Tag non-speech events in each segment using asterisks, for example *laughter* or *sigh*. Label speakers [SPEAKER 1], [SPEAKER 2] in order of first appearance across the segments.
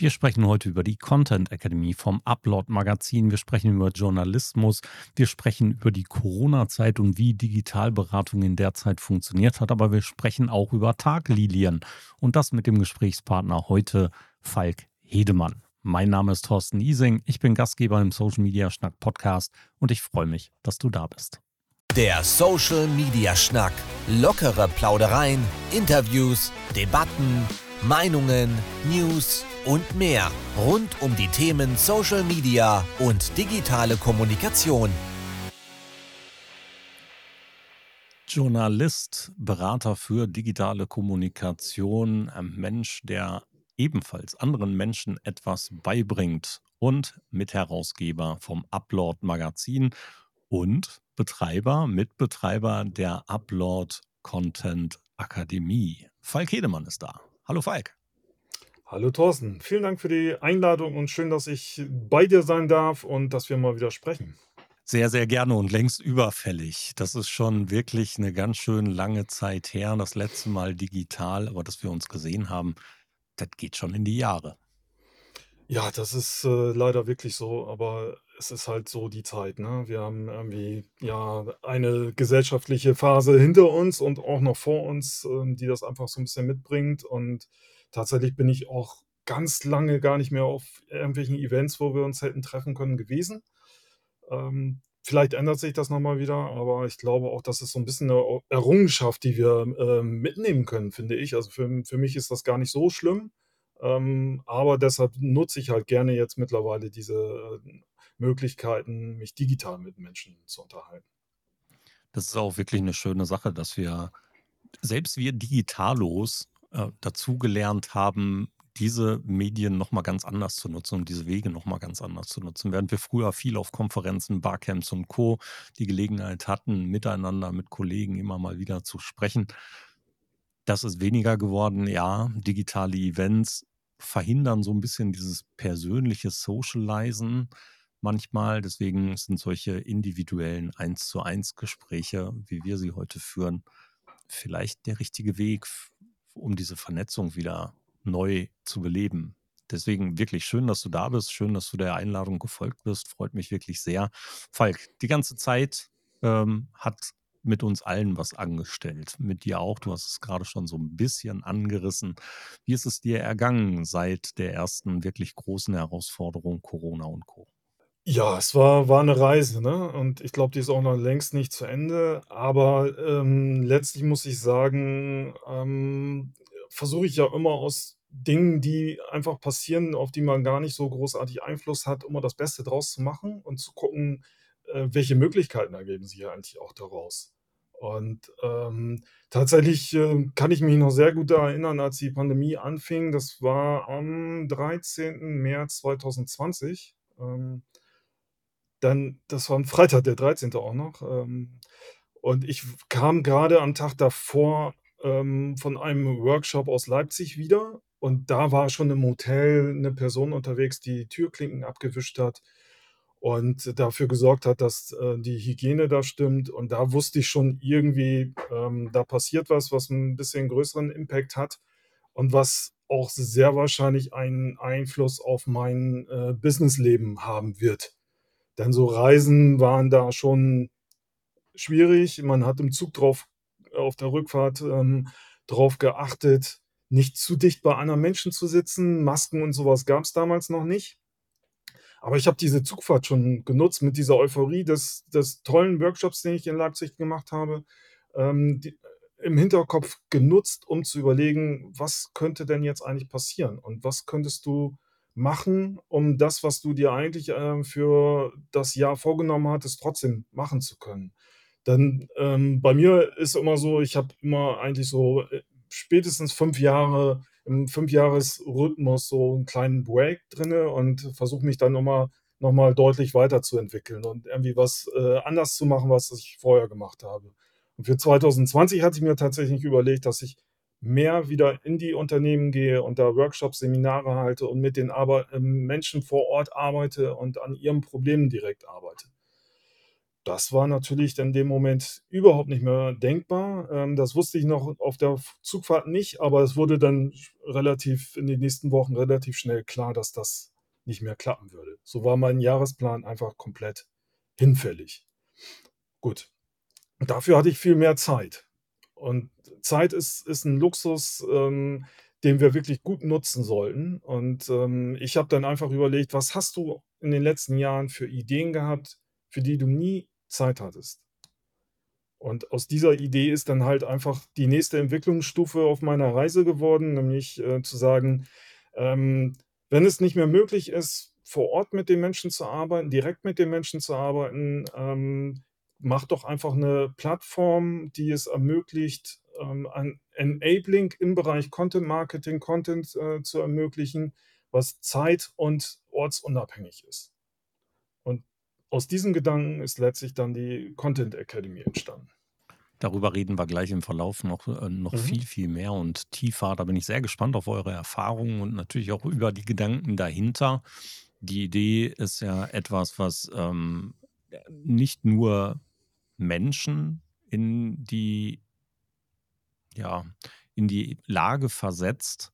[SPEAKER 1] Wir sprechen heute über die Content Academy vom Upload Magazin. Wir sprechen über Journalismus. Wir sprechen über die Corona-Zeit und wie Digitalberatung in der Zeit funktioniert hat. Aber wir sprechen auch über Taglilien und das mit dem Gesprächspartner heute, Falk Hedemann. Mein Name ist Thorsten Ising. Ich bin Gastgeber im Social Media Schnack Podcast und ich freue mich, dass du da bist.
[SPEAKER 2] Der Social Media Schnack. Lockere Plaudereien, Interviews, Debatten, Meinungen, News und mehr rund um die Themen Social Media und digitale Kommunikation.
[SPEAKER 1] Journalist, Berater für digitale Kommunikation, ein Mensch, der ebenfalls anderen Menschen etwas beibringt und Mitherausgeber vom Upload Magazin und Betreiber, Mitbetreiber der Upload Content Akademie. Falk Hedemann ist da. Hallo Falk.
[SPEAKER 3] Hallo Thorsten, vielen Dank für die Einladung und schön, dass ich bei dir sein darf und dass wir mal wieder sprechen.
[SPEAKER 1] Sehr, sehr gerne und längst überfällig. Das ist schon wirklich eine ganz schön lange Zeit her. Das letzte Mal digital, aber dass wir uns gesehen haben, das geht schon in die Jahre.
[SPEAKER 3] Ja, das ist äh, leider wirklich so, aber es ist halt so die Zeit, ne? Wir haben irgendwie ja eine gesellschaftliche Phase hinter uns und auch noch vor uns, ähm, die das einfach so ein bisschen mitbringt. Und tatsächlich bin ich auch ganz lange gar nicht mehr auf irgendwelchen Events, wo wir uns hätten treffen können, gewesen. Ähm, vielleicht ändert sich das nochmal wieder, aber ich glaube auch, das ist so ein bisschen eine Errungenschaft, die wir ähm, mitnehmen können, finde ich. Also für, für mich ist das gar nicht so schlimm. Ähm, aber deshalb nutze ich halt gerne jetzt mittlerweile diese äh, Möglichkeiten, mich digital mit Menschen zu unterhalten.
[SPEAKER 1] Das ist auch wirklich eine schöne Sache, dass wir, selbst wir Digitalos, äh, dazugelernt haben, diese Medien nochmal ganz anders zu nutzen und diese Wege nochmal ganz anders zu nutzen. Während wir früher viel auf Konferenzen, Barcamps und Co. die Gelegenheit hatten, miteinander mit Kollegen immer mal wieder zu sprechen, das ist weniger geworden. Ja, digitale Events verhindern so ein bisschen dieses persönliche Socializen manchmal. Deswegen sind solche individuellen 1 zu 1 Gespräche, wie wir sie heute führen, vielleicht der richtige Weg, um diese Vernetzung wieder neu zu beleben. Deswegen wirklich schön, dass du da bist. Schön, dass du der Einladung gefolgt bist. Freut mich wirklich sehr. Falk, die ganze Zeit ähm, hat mit uns allen was angestellt. Mit dir auch. Du hast es gerade schon so ein bisschen angerissen. Wie ist es dir ergangen seit der ersten wirklich großen Herausforderung Corona und Co?
[SPEAKER 3] Ja, es war war 'ne Reise, ne? Und ich glaube, die ist auch noch längst nicht zu Ende. Aber, ähm, letztlich muss ich sagen, ähm, versuche ich ja immer aus Dingen, die einfach passieren, auf die man gar nicht so großartig Einfluss hat, immer das Beste draus zu machen und zu gucken, äh, welche Möglichkeiten ergeben sich ja eigentlich auch daraus. Und, ähm, tatsächlich, äh, kann ich mich noch sehr gut daran erinnern, als die Pandemie anfing. Das war am 13. März 2020. Ähm, dann das war 'n Freitag, der 13. auch noch. Ähm, und ich kam gerade am Tag davor, ähm, von einem Workshop aus Leipzig wieder und da war schon im Hotel eine Person unterwegs, die Türklinken abgewischt hat und dafür gesorgt hat, dass, äh, die Hygiene da stimmt. Und da wusste ich schon irgendwie, ähm, da passiert was, was ein bisschen größeren Impact hat und was auch sehr wahrscheinlich einen Einfluss auf mein, äh, Businessleben haben wird. Denn so Reisen waren da schon schwierig. Man hat im Zug drauf auf der Rückfahrt, ähm, drauf geachtet, nicht zu dicht bei anderen Menschen zu sitzen. Masken und sowas gab es damals noch nicht. Aber ich habe diese Zugfahrt schon genutzt mit dieser Euphorie des des tollen Workshops, den ich in Leipzig gemacht habe, ähm, die im Hinterkopf genutzt, um zu überlegen: „Was könnte denn jetzt eigentlich passieren und was könntest du machen, um das, was du dir eigentlich, äh, für das Jahr vorgenommen hattest, trotzdem machen zu können. Dann, ähm, bei mir ist immer so, ich habe immer eigentlich so, äh, spätestens fünf Jahre im Fünfjahresrhythmus so einen kleinen Break drinne und versuche mich dann noch mal noch mal deutlich weiterzuentwickeln und irgendwie was, äh, anders zu machen, was ich vorher gemacht habe. Und für 2020 hatte ich mir tatsächlich überlegt, dass ich mehr wieder in die Unternehmen gehe und da Workshops, Seminare halte und mit den Arbe ähm, Menschen vor Ort arbeite und an ihren Problemen direkt arbeite. das war natürlich in dem Moment überhaupt nicht mehr denkbar. Ähm, das wusste ich noch auf der Zugfahrt nicht, aber es wurde dann relativ in den nächsten Wochen relativ schnell klar, dass das nicht mehr klappen würde. So war mein Jahresplan einfach komplett hinfällig. Gut. Dafür hatte ich viel mehr Zeit. Und Zeit ist ist 'n Luxus, ähm, den wir wirklich gut nutzen sollten. Und, ähm, ich habe dann einfach überlegt: „Was hast du in den letzten Jahren für Ideen gehabt, für die du nie Zeit hattest?“ Und aus dieser Idee ist dann halt einfach die nächste Entwicklungsstufe auf meiner Reise geworden, nämlich, äh, zu sagen, ähm, wenn es nicht mehr möglich ist, vor Ort mit den Menschen zu arbeiten, direkt mit den Menschen zu arbeiten, ähm, mach doch einfach 'ne Plattform, die es ermöglicht, ähm, ein Enabling im Bereich Content Marketing, Content, äh, zu ermöglichen, was zeit und ortsunabhängig ist. Und aus diesem Gedanken ist letztlich dann die Content Academy entstanden.
[SPEAKER 1] Darüber reden wir gleich im Verlauf noch äh, noch
[SPEAKER 3] Mhm.
[SPEAKER 1] viel, viel mehr und tiefer. Da bin ich sehr gespannt auf eure Erfahrungen und natürlich auch über die Gedanken dahinter. Die Idee ist ja etwas, was, ähm, äh, nicht nur Menschen in die ja, in die Lage versetzt,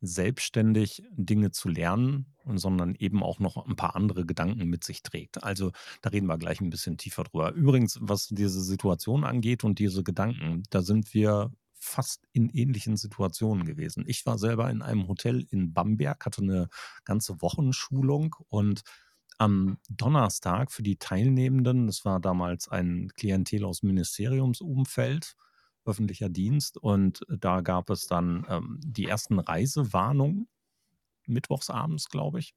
[SPEAKER 1] selbstständig Dinge zu lernen, sondern eben auch noch 'n paar andere Gedanken mit sich trägt. Also, da reden wir gleich 'n bisschen tiefer drüber. Übrigens, was diese Situation angeht und diese Gedanken, da sind wir fast in ähnlichen Situationen gewesen. Ich war selber in einem Hotel in Bamberg, hatte 'ne ganze Wochenschulung und am Donnerstag für die Teilnehmenden das war damals ein Klientel aus Ministeriumsumfeld, öffentlicher Dienst, und da gab es dann, ähm, die ersten Reisewarnungen mittwochs abends, glaube ich.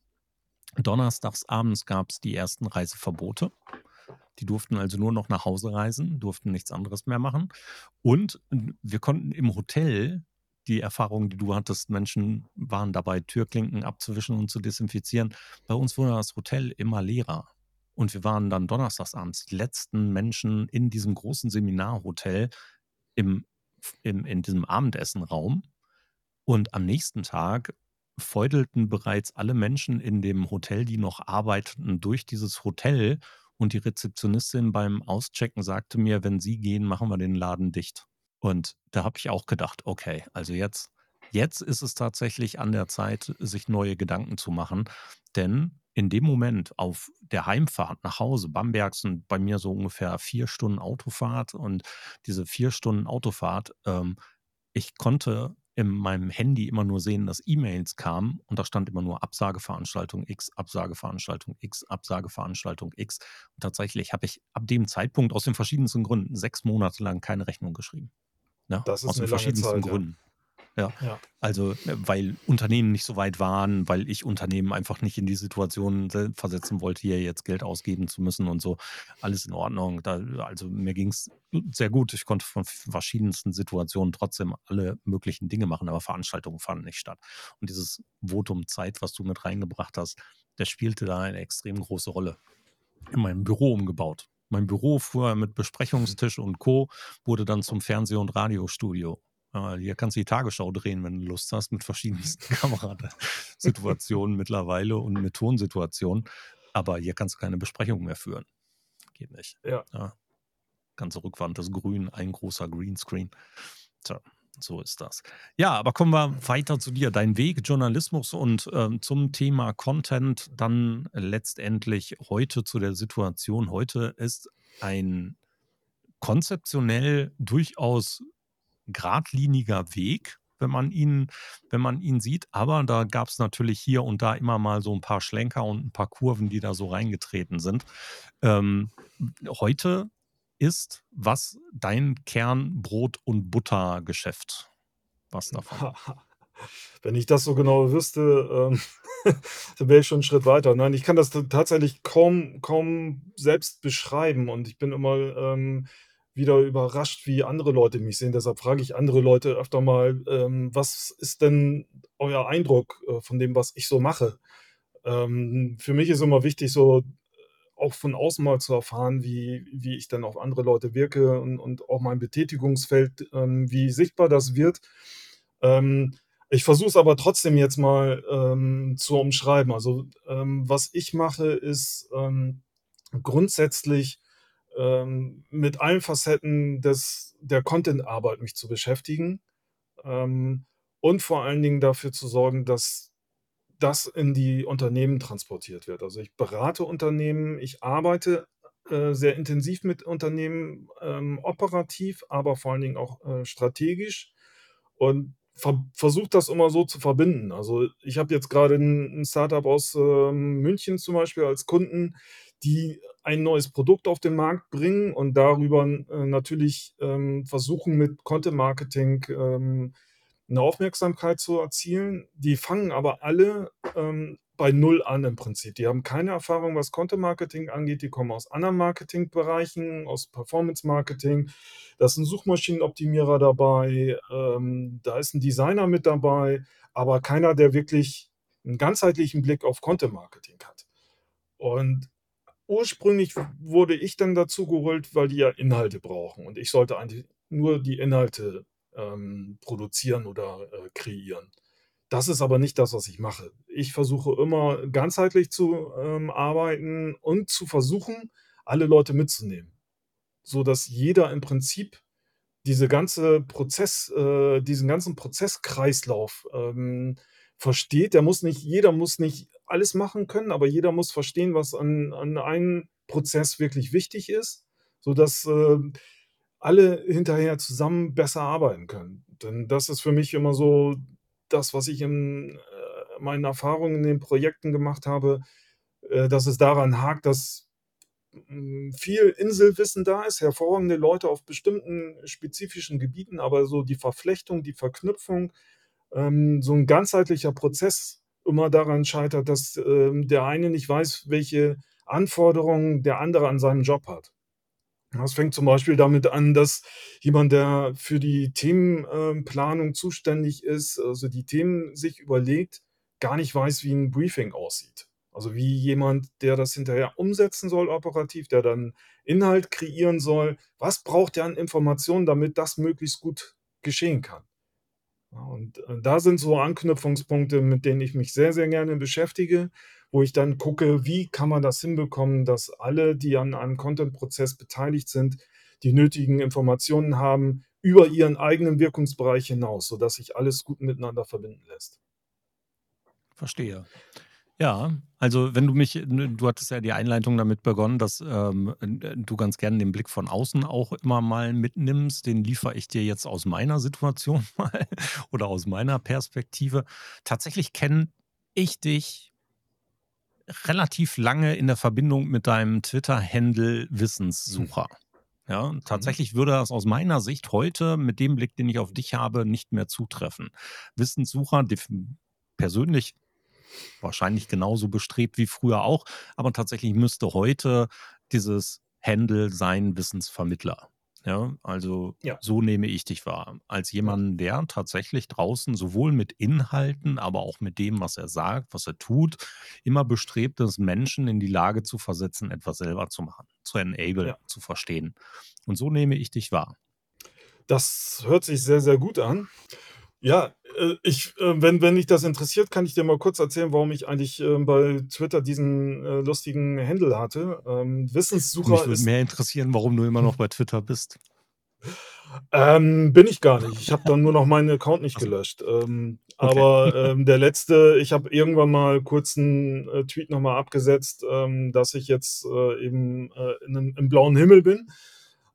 [SPEAKER 1] Donnerstags abends gab's die ersten Reiseverbote. Die durften also nur noch nach Hause reisen, durften nichts anderes mehr machen. Und wir konnten im Hotel die Erfahrung, die du hattest Menschen waren dabei, Türklinken abzuwischen und zu desinfizieren. Bei uns wurde das Hotel immer leerer. Und wir waren dann donnerstags abends die letzten Menschen in diesem großen Seminarhotel im im in diesem Abendessenraum. Und am nächsten Tag feudelten bereits alle Menschen in dem Hotel, die noch arbeiteten, durch dieses Hotel und die Rezeptionistin beim Auschecken sagte mir: „Wenn Sie gehen, machen wir den Laden dicht.“ Und da habe ich auch gedacht: „Okay, also jetzt jetzt ist es tatsächlich an der Zeit, sich neue Gedanken zu machen.“ Denn in dem Moment auf der Heimfahrt nach Hause Bamberg sind bei mir so ungefähr 4 Stunden Autofahrt und diese 4 Stunden Autofahrt, ähm, ich konnte in meinem Handy immer nur sehen, dass E-Mails kamen und da stand immer nur Absageveranstaltung X, Absageveranstaltung X, Absageveranstaltung X. Und tatsächlich habe ich ab dem Zeitpunkt aus den verschiedensten Gründen 6 Monate lang keine Rechnung geschrieben, ne?
[SPEAKER 3] Das ist
[SPEAKER 1] Aus den verschiedensten
[SPEAKER 3] Zeit, ja.
[SPEAKER 1] Gründen. Ja,
[SPEAKER 3] Ja.
[SPEAKER 1] also, äh, weil Unternehmen nicht so weit waren, weil ich Unternehmen einfach nicht in die Situation se versetzen wollte, hier jetzt Geld ausgeben zu müssen und so. Alles in Ordnung. Da also, mir ging's sehr gut. Ich konnte von verschiedensten Situationen trotzdem alle möglichen Dinge machen, aber Veranstaltungen fanden nicht statt. Und dieses Votum Zeit, was du mit reingebracht hast, das spielte da eine extrem große Rolle. In meinem Büro umgebaut. Mein Büro vorher mit
[SPEAKER 3] Mhm.
[SPEAKER 1] Besprechungstisch und Co. wurde dann zum Fernseh und Radiostudio. Äh, hier kannst du die Tagesschau drehen, wenn du Lust hast, mit verschiedensten *laughs* Kamera da Situationen mittlerweile und mit Tonsituationen. Aber hier kannst du keine Besprechung mehr führen. Geht nicht,
[SPEAKER 3] Ja.
[SPEAKER 1] ja. Ganze Rückwand ist grün, ein großer Greenscreen. Tja, so ist das. Ja, aber kommen wir weiter zu dir. Dein Weg Journalismus und, ähm, zum Thema Content dann letztendlich heute zu der Situation heute ist ein konzeptionell durchaus geradliniger Weg, wenn man ihn wenn man ihn sieht, aber da gab's natürlich hier und da immer mal so 'n paar Schlenker und 'n paar Kurven, die da so reingetreten sind. Ähm, heute ist was dein Kern Brot und Butter-Geschäft? Was davon? *laughs*
[SPEAKER 3] Wenn ich das so genau wüsste, ähm, *laughs* dann wäre ich schon 'n Schritt weiter. Nein, ich kann das tatsächlich kaum kaum selbst beschreiben und ich bin immer, ähm, wieder überrascht, wie andere Leute mich sehen. Deshalb frage ich andere Leute öfter mal, ähm: „Was ist denn euer Eindruck, äh, von dem, was ich so mache?“ Ähm, für mich ist immer wichtig, so, auch von außen mal zu erfahren, wie wie ich dann auf andere Leute wirke und und auch mein Betätigungsfeld, ähm, wie sichtbar das wird. Ähm, ich versuche es aber trotzdem jetzt mal, ähm, zu umschreiben. Also, ähm, was ich mache, ist, ähm, grundsätzlich, ähm, mit allen Facetten des der Content-Arbeit mich zu beschäftigen, und vor allen Dingen dafür zu sorgen, dass das in die Unternehmen transportiert wird. Also, ich berate Unternehmen, ich arbeite, äh, sehr intensiv mit Unternehmen, ähm, operativ, aber vor allen Dingen auch, äh, strategisch und ver versuche das immer so zu verbinden. Also, ich habe jetzt gerade ein 'n Start-up aus, ähm, München zum Beispiel als Kunden, die ein neues Produkt auf den Markt bringen und darüber, äh, natürlich, ähm, versuchen mit Content Marketing, ähm, 'ne Aufmerksamkeit zu erzielen. Die fangen aber alle, ähm, bei Null an im Prinzip. Die haben keine Erfahrung, was Content Marketing angeht. Die kommen aus anderen Marketingbereichen, aus Performance Marketing. Da ist 'n Suchmaschinenoptimierer dabei, ähm, da ist 'n Designer mit dabei, aber keiner, der wirklich 'n ganzheitlichen Blick auf Content Marketing hat. Und ursprünglich wurde ich dann dazu geholt, weil die ja Inhalte brauchen und ich sollte eigentlich nur die Inhalte, ähm, produzieren oder, äh, kreieren. Das ist aber nicht das, was ich mache. Ich versuche immer ganzheitlich zu, ähm, arbeiten und zu versuchen, alle Leute mitzunehmen, sodass jeder im Prinzip diese ganze Prozess äh, diesen ganzen Prozesskreislauf, ähm, versteht. Der muss nicht jeder muss nicht alles machen können, aber jeder muss verstehen, was an an einem Prozess wirklich wichtig ist, sodass, ähm, alle hinterher zusammen besser arbeiten können. Denn das ist für mich immer so das, was ich in, äh, meinen Erfahrungen in den Projekten gemacht habe, äh, dass es daran hakt, dass, hm, viel Inselwissen da ist, hervorragende Leute auf bestimmten spezifischen Gebieten, aber so die Verflechtung, die Verknüpfung, ähm, so 'n ganzheitlicher Prozess immer daran scheitert, dass, ähm, der eine nicht weiß, welche Anforderungen der andere an seinen Job hat. Das fängt zum Beispiel damit an, dass jemand, der für die Themen ähm, Planung zuständig ist, also die Themen sich überlegt, gar nicht weiß, wie 'n Briefing aussieht. Also, wie jemand, der das hinterher umsetzen soll operativ, der dann Inhalt kreieren soll. Was braucht der an Informationen, damit das möglichst gut geschehen kann? Und, äh, da sind so Anknüpfungspunkte, mit denen ich mich sehr, sehr gerne beschäftige, wo ich dann gucke, wie kann man das hinbekommen, dass alle, die an einem Content-Prozess beteiligt sind, die nötigen Informationen haben über ihren eigenen Wirkungsbereich hinaus, sodass sich alles gut miteinander verbinden lässt.
[SPEAKER 1] Verstehe. Ja, also wenn du mich du hattest ja die Einleitung damit begonnen, dass, ähm, äh, du ganz gerne den Blick von außen auch immer mal mitnimmst. Den liefere ich dir jetzt aus meiner Situation *laughs* mal oder aus meiner Perspektive. Tatsächlich kenne ich dich relativ lange in der Verbindung mit deinem Twitter-Handle
[SPEAKER 3] Mhm.
[SPEAKER 1] Wissenssucher. Ja,
[SPEAKER 3] Mhm.
[SPEAKER 1] tatsächlich würde das aus meiner Sicht heute mit dem Blick, den ich auf dich habe, nicht mehr zutreffen. Wissenssucher, persönlich wahrscheinlich genauso bestrebt wie früher auch, aber tatsächlich müsste heute dieses Handle sein Wissensvermittler. Ja, also
[SPEAKER 3] Ja.
[SPEAKER 1] so nehme ich dich wahr. Als jemanden, der tatsächlich draußen sowohl mit Inhalten, aber auch mit dem, was er sagt, was er tut, immer bestrebt ist, Menschen in die Lage zu versetzen, etwas selber zu machen, zu enablen,
[SPEAKER 3] Ja.
[SPEAKER 1] zu verstehen. Und so nehme ich dich wahr.
[SPEAKER 3] Das hört sich sehr, sehr gut an. Ja, äh, ich äh, wenn wenn dich das interessiert, kann ich dir mal kurz erzählen, warum ich eigentlich, ähm, bei Twitter diesen, äh, lustigen Handle hatte. Ähm,
[SPEAKER 1] Mich
[SPEAKER 3] Wissenssucher
[SPEAKER 1] würde
[SPEAKER 3] ist
[SPEAKER 1] mehr interessieren, warum du immer noch bei Twitter bist.
[SPEAKER 3] Ähm, bin ich gar nicht. Ich habe dann nur noch meinen Account nicht
[SPEAKER 1] Ach so.
[SPEAKER 3] gelöscht. Ähm,
[SPEAKER 1] Okay.
[SPEAKER 3] aber, ähm, der letzte ich habe irgendwann mal kurz 'n, äh, Tweet noch mal abgesetzt, ähm, dass ich jetzt, äh, eben, äh, in im blauen Himmel bin.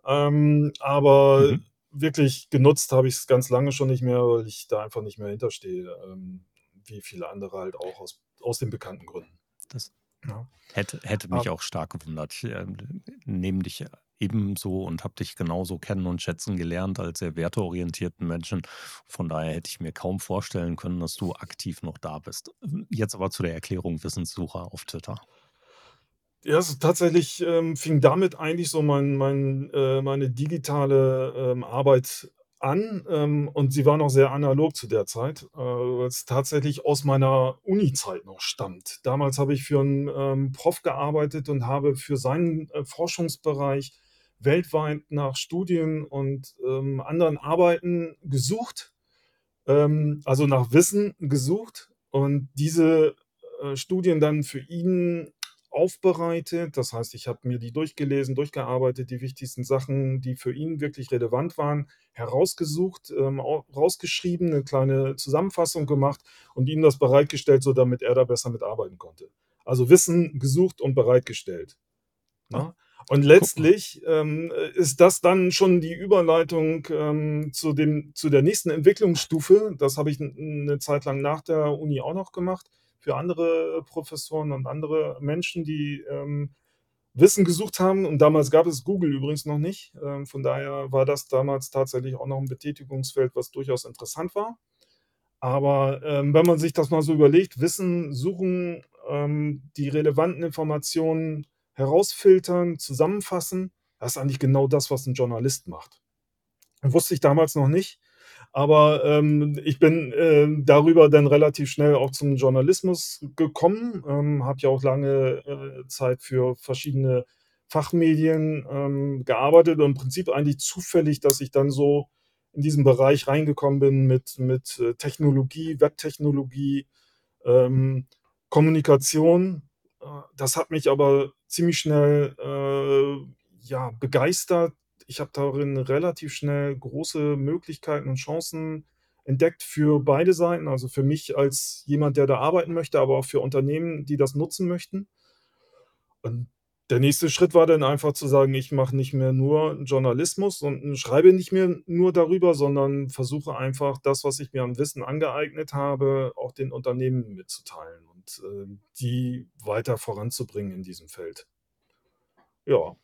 [SPEAKER 3] Ähm, aber
[SPEAKER 1] Mhm.
[SPEAKER 3] Wirklich genutzt habe ich's ganz lange schon nicht mehr, weil ich da einfach nicht mehr hinterstehe, ähm, wie viele andere halt auch aus aus den bekannten Gründen.
[SPEAKER 1] Das
[SPEAKER 3] Ja.
[SPEAKER 1] hätte hätte mich
[SPEAKER 3] Ab
[SPEAKER 1] auch stark gewundert. Ich, ähm, nehme dich ebenso und habe dich genauso kennen und schätzen gelernt als sehr werteorientierten Menschen. Von daher hätte ich mir kaum vorstellen können, dass du aktiv noch da bist. Jetzt aber zu der Erklärung Wissenssucher auf Twitter.
[SPEAKER 3] Ja, es tatsächlich, ähm, fing damit eigentlich so mein mein äh, meine digitale, ähm, Arbeit an, ähm, und sie war noch sehr analog zu der Zeit, äh, weil's tatsächlich aus meiner Unizeit noch stammt. Damals habe ich für 'n, ähm, Prof gearbeitet und habe für seinen, äh, Forschungsbereich weltweit nach Studien und, ähm, anderen Arbeiten gesucht, ähm, also nach Wissen gesucht und diese, äh, Studien dann für ihn aufbereitet. Das heißt, ich habe mir die durchgelesen, durchgearbeitet, die wichtigsten Sachen, die für ihn wirklich relevant waren, herausgesucht, ähm, rausgeschrieben, eine kleine Zusammenfassung gemacht und ihm das bereitgestellt, so damit er da besser mitarbeiten konnte. Also Wissen gesucht und bereitgestellt. Ne?
[SPEAKER 1] Ah,
[SPEAKER 3] Und letztlich, ähm, ist das dann schon die Überleitung, ähm, zu dem zu der nächsten Entwicklungsstufe. Das habe ich 'n 'ne Zeit lang nach der Uni auch noch gemacht für andere Professoren und andere Menschen, die, ähm, Wissen gesucht haben. Und damals gab es Google übrigens noch nicht. Ähm, von daher war das damals tatsächlich auch noch 'n Betätigungsfeld, was durchaus interessant war. Aber, ähm, wenn man sich das mal so überlegt, Wissen suchen, ähm, die relevanten Informationen herausfiltern, zusammenfassen, das ist eigentlich genau das, was 'n Journalist macht. Wusste ich damals noch nicht, aber, ähm, ich bin, ähm, darüber dann relativ schnell auch zum Journalismus gekommen, ähm, habe ja auch lange, äh, Zeit für verschiedene Fachmedien, ähm, gearbeitet und im Prinzip eigentlich zufällig, dass ich dann so in diesen Bereich reingekommen bin mit mit, äh, Technologie, Webtechnologie, ähm, Kommunikation. Äh, das hat mich aber ziemlich schnell, äh, ja, begeistert. Ich habe darin relativ schnell große Möglichkeiten und Chancen entdeckt für beide Seiten, also für mich als jemand, der da arbeiten möchte, aber auch für Unternehmen, die das nutzen möchten. Und der nächste Schritt war dann einfach zu sagen, ich mache nicht mehr nur Journalismus und schreibe nicht mehr nur darüber, sondern versuche einfach das, was ich mir an Wissen angeeignet habe, auch den Unternehmen mitzuteilen und, äh, die weiter voranzubringen in diesem Feld. Ja,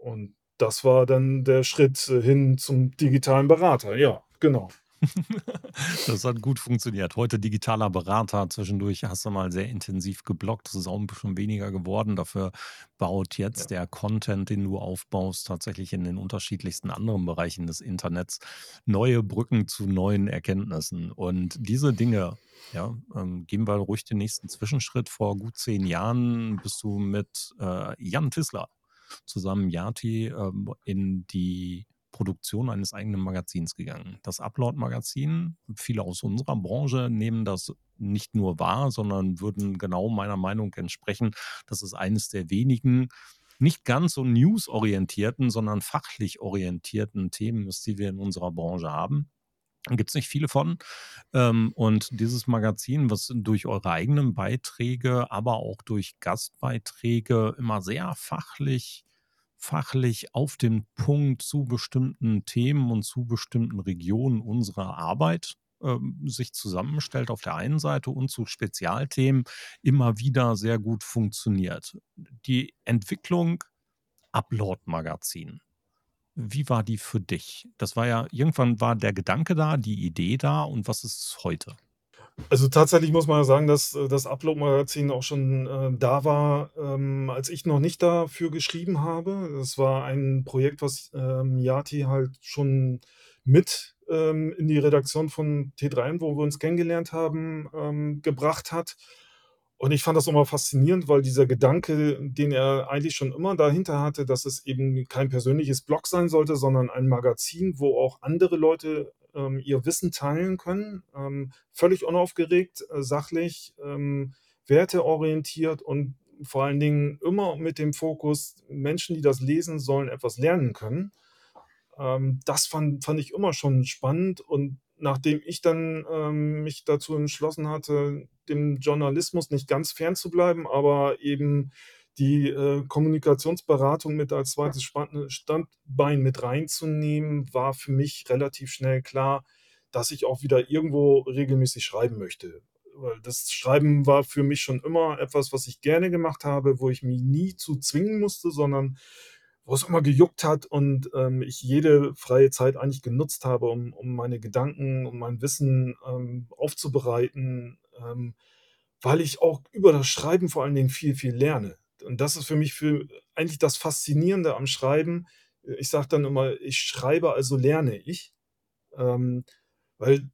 [SPEAKER 3] und das war dann der Schritt äh, hin zum digitalen Berater. Ja, genau. *laughs*
[SPEAKER 1] Das hat gut funktioniert. Heute digitaler Berater. Zwischendurch hast du mal sehr intensiv gebloggt. Das ist auch 'n bisschen weniger geworden. Dafür baut
[SPEAKER 3] Ja.
[SPEAKER 1] jetzt der Content, den du aufbaust, tatsächlich in den unterschiedlichsten anderen Bereichen des Internets neue Brücken zu neuen Erkenntnissen. Und diese Dinge, ja, ähm, gehen wir ruhig den nächsten Zwischenschritt. Vor gut 10 Jahren bist du mit, äh, Jan Tissler zusammen, Yati, ähm, in die Produktion eines eigenen Magazins gegangen. Das Upload-Magazin, viele aus unserer Branche nehmen das nicht nur wahr, sondern würden genau meiner Meinung entsprechen, dass es eines der wenigen nicht ganz so newsorientierten, sondern fachlich orientierten Themen ist, die wir in unserer Branche haben. Gibt's nicht viele von. Ähm, und dieses Magazin, was durch eure eigenen Beiträge, aber auch durch Gastbeiträge immer sehr fachlich fachlich auf den Punkt zu bestimmten Themen und zu bestimmten Regionen unserer Arbeit, ähm, sich zusammenstellt auf der einen Seite und zu Spezialthemen immer wieder sehr gut funktioniert. Die Entwicklung Upload-Magazin. Wie war die für dich? Das war ja irgendwann war der Gedanke da, die Idee da und was ist heute?
[SPEAKER 3] Also, tatsächlich muss man ja sagen, dass, äh, das Upload-Magazin auch schon, äh, da war, ähm, als ich noch nicht dafür geschrieben habe. Es war ein Projekt, was, ähm, Yati halt schon mit, ähm, in die Redaktion von T3N, wo wir uns kennengelernt haben, ähm, gebracht hat. Und ich fand das immer faszinierend, weil dieser Gedanke, den er eigentlich schon immer dahinter hatte, dass es eben kein persönliches Blog sein sollte, sondern ein Magazin, wo auch andere Leute, ähm, ihr Wissen teilen können, ähm, völlig unaufgeregt, äh, sachlich, ähm, werteorientiert und vor allen Dingen immer mit dem Fokus, Menschen, die das lesen, sollen etwas lernen können. Ähm, das fand fand ich immer schon spannend und nachdem ich dann, ähm, mich dazu entschlossen hatte, dem Journalismus nicht ganz fernzubleiben, aber eben die, äh, Kommunikationsberatung mit als 2. Spann Standbein mit reinzunehmen, war für mich relativ schnell klar, dass ich auch wieder irgendwo regelmäßig schreiben möchte. Weil das Schreiben war für mich schon immer etwas, was ich gerne gemacht habe, wo ich mich nie zu zwingen musste, sondern wo es immer gejuckt hat und, ähm, ich jede freie Zeit eigentlich genutzt habe, um um meine Gedanken, um mein Wissen, ähm, aufzubereiten, ähm, weil ich auch über das Schreiben vor allen Dingen viel, viel lerne. Und das ist für mich für eigentlich das Faszinierende am Schreiben. Ich sage dann immer: „Ich schreibe, also lerne ich.“ Ähm, weil,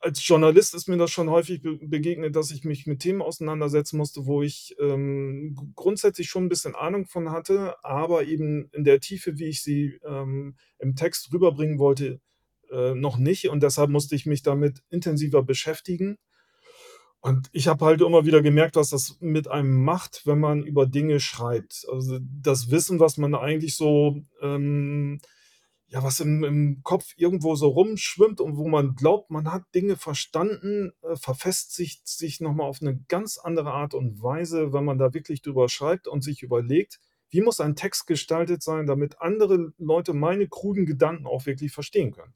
[SPEAKER 3] als Journalist ist mir das schon häufig be begegnet, dass ich mich mit Themen auseinandersetzen musste, wo ich, ähm, grundsätzlich schon 'n bisschen Ahnung von hatte, aber eben in der Tiefe, wie ich sie, ähm, im Text rüberbringen wollte, äh, noch nicht und deshalb musste ich mich damit intensiver beschäftigen. Und ich habe halt immer wieder gemerkt, was das mit einem macht, wenn man über Dinge schreibt. Also, das Wissen, was man eigentlich so, ähm ja, was im im Kopf irgendwo so rumschwimmt und wo man glaubt, man hat Dinge verstanden, äh, verfestigt sich noch mal auf 'ne ganz andere Art und Weise, wenn man da wirklich drüber schreibt und sich überlegt: „Wie muss ein Text gestaltet sein, damit andere Leute meine kruden Gedanken auch wirklich verstehen können?“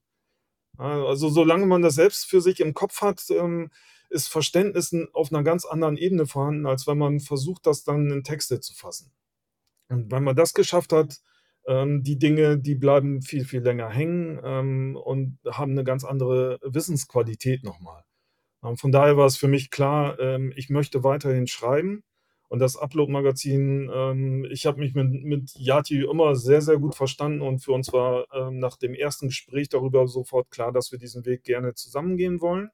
[SPEAKER 3] Ja, also, solange man das selbst für sich im Kopf hat, ähm, ist Verständnis auf 'ner ganz anderen Ebene vorhanden, als wenn man versucht, das dann in Texte zu fassen. Und wenn man das geschafft hat, ähm, die Dinge, die bleiben viel, viel länger hängen, ähm, und haben 'ne ganz andere Wissensqualität noch mal. Ähm, von daher war es für mich klar, ähm, ich möchte weiterhin schreiben und das Upload-Magazin ähm, ich habe mich mit mit Yati immer sehr, sehr gut verstanden und für uns war, ähm, nach dem ersten Gespräch darüber sofort klar, dass wir diesen Weg gerne zusammen gehen wollen.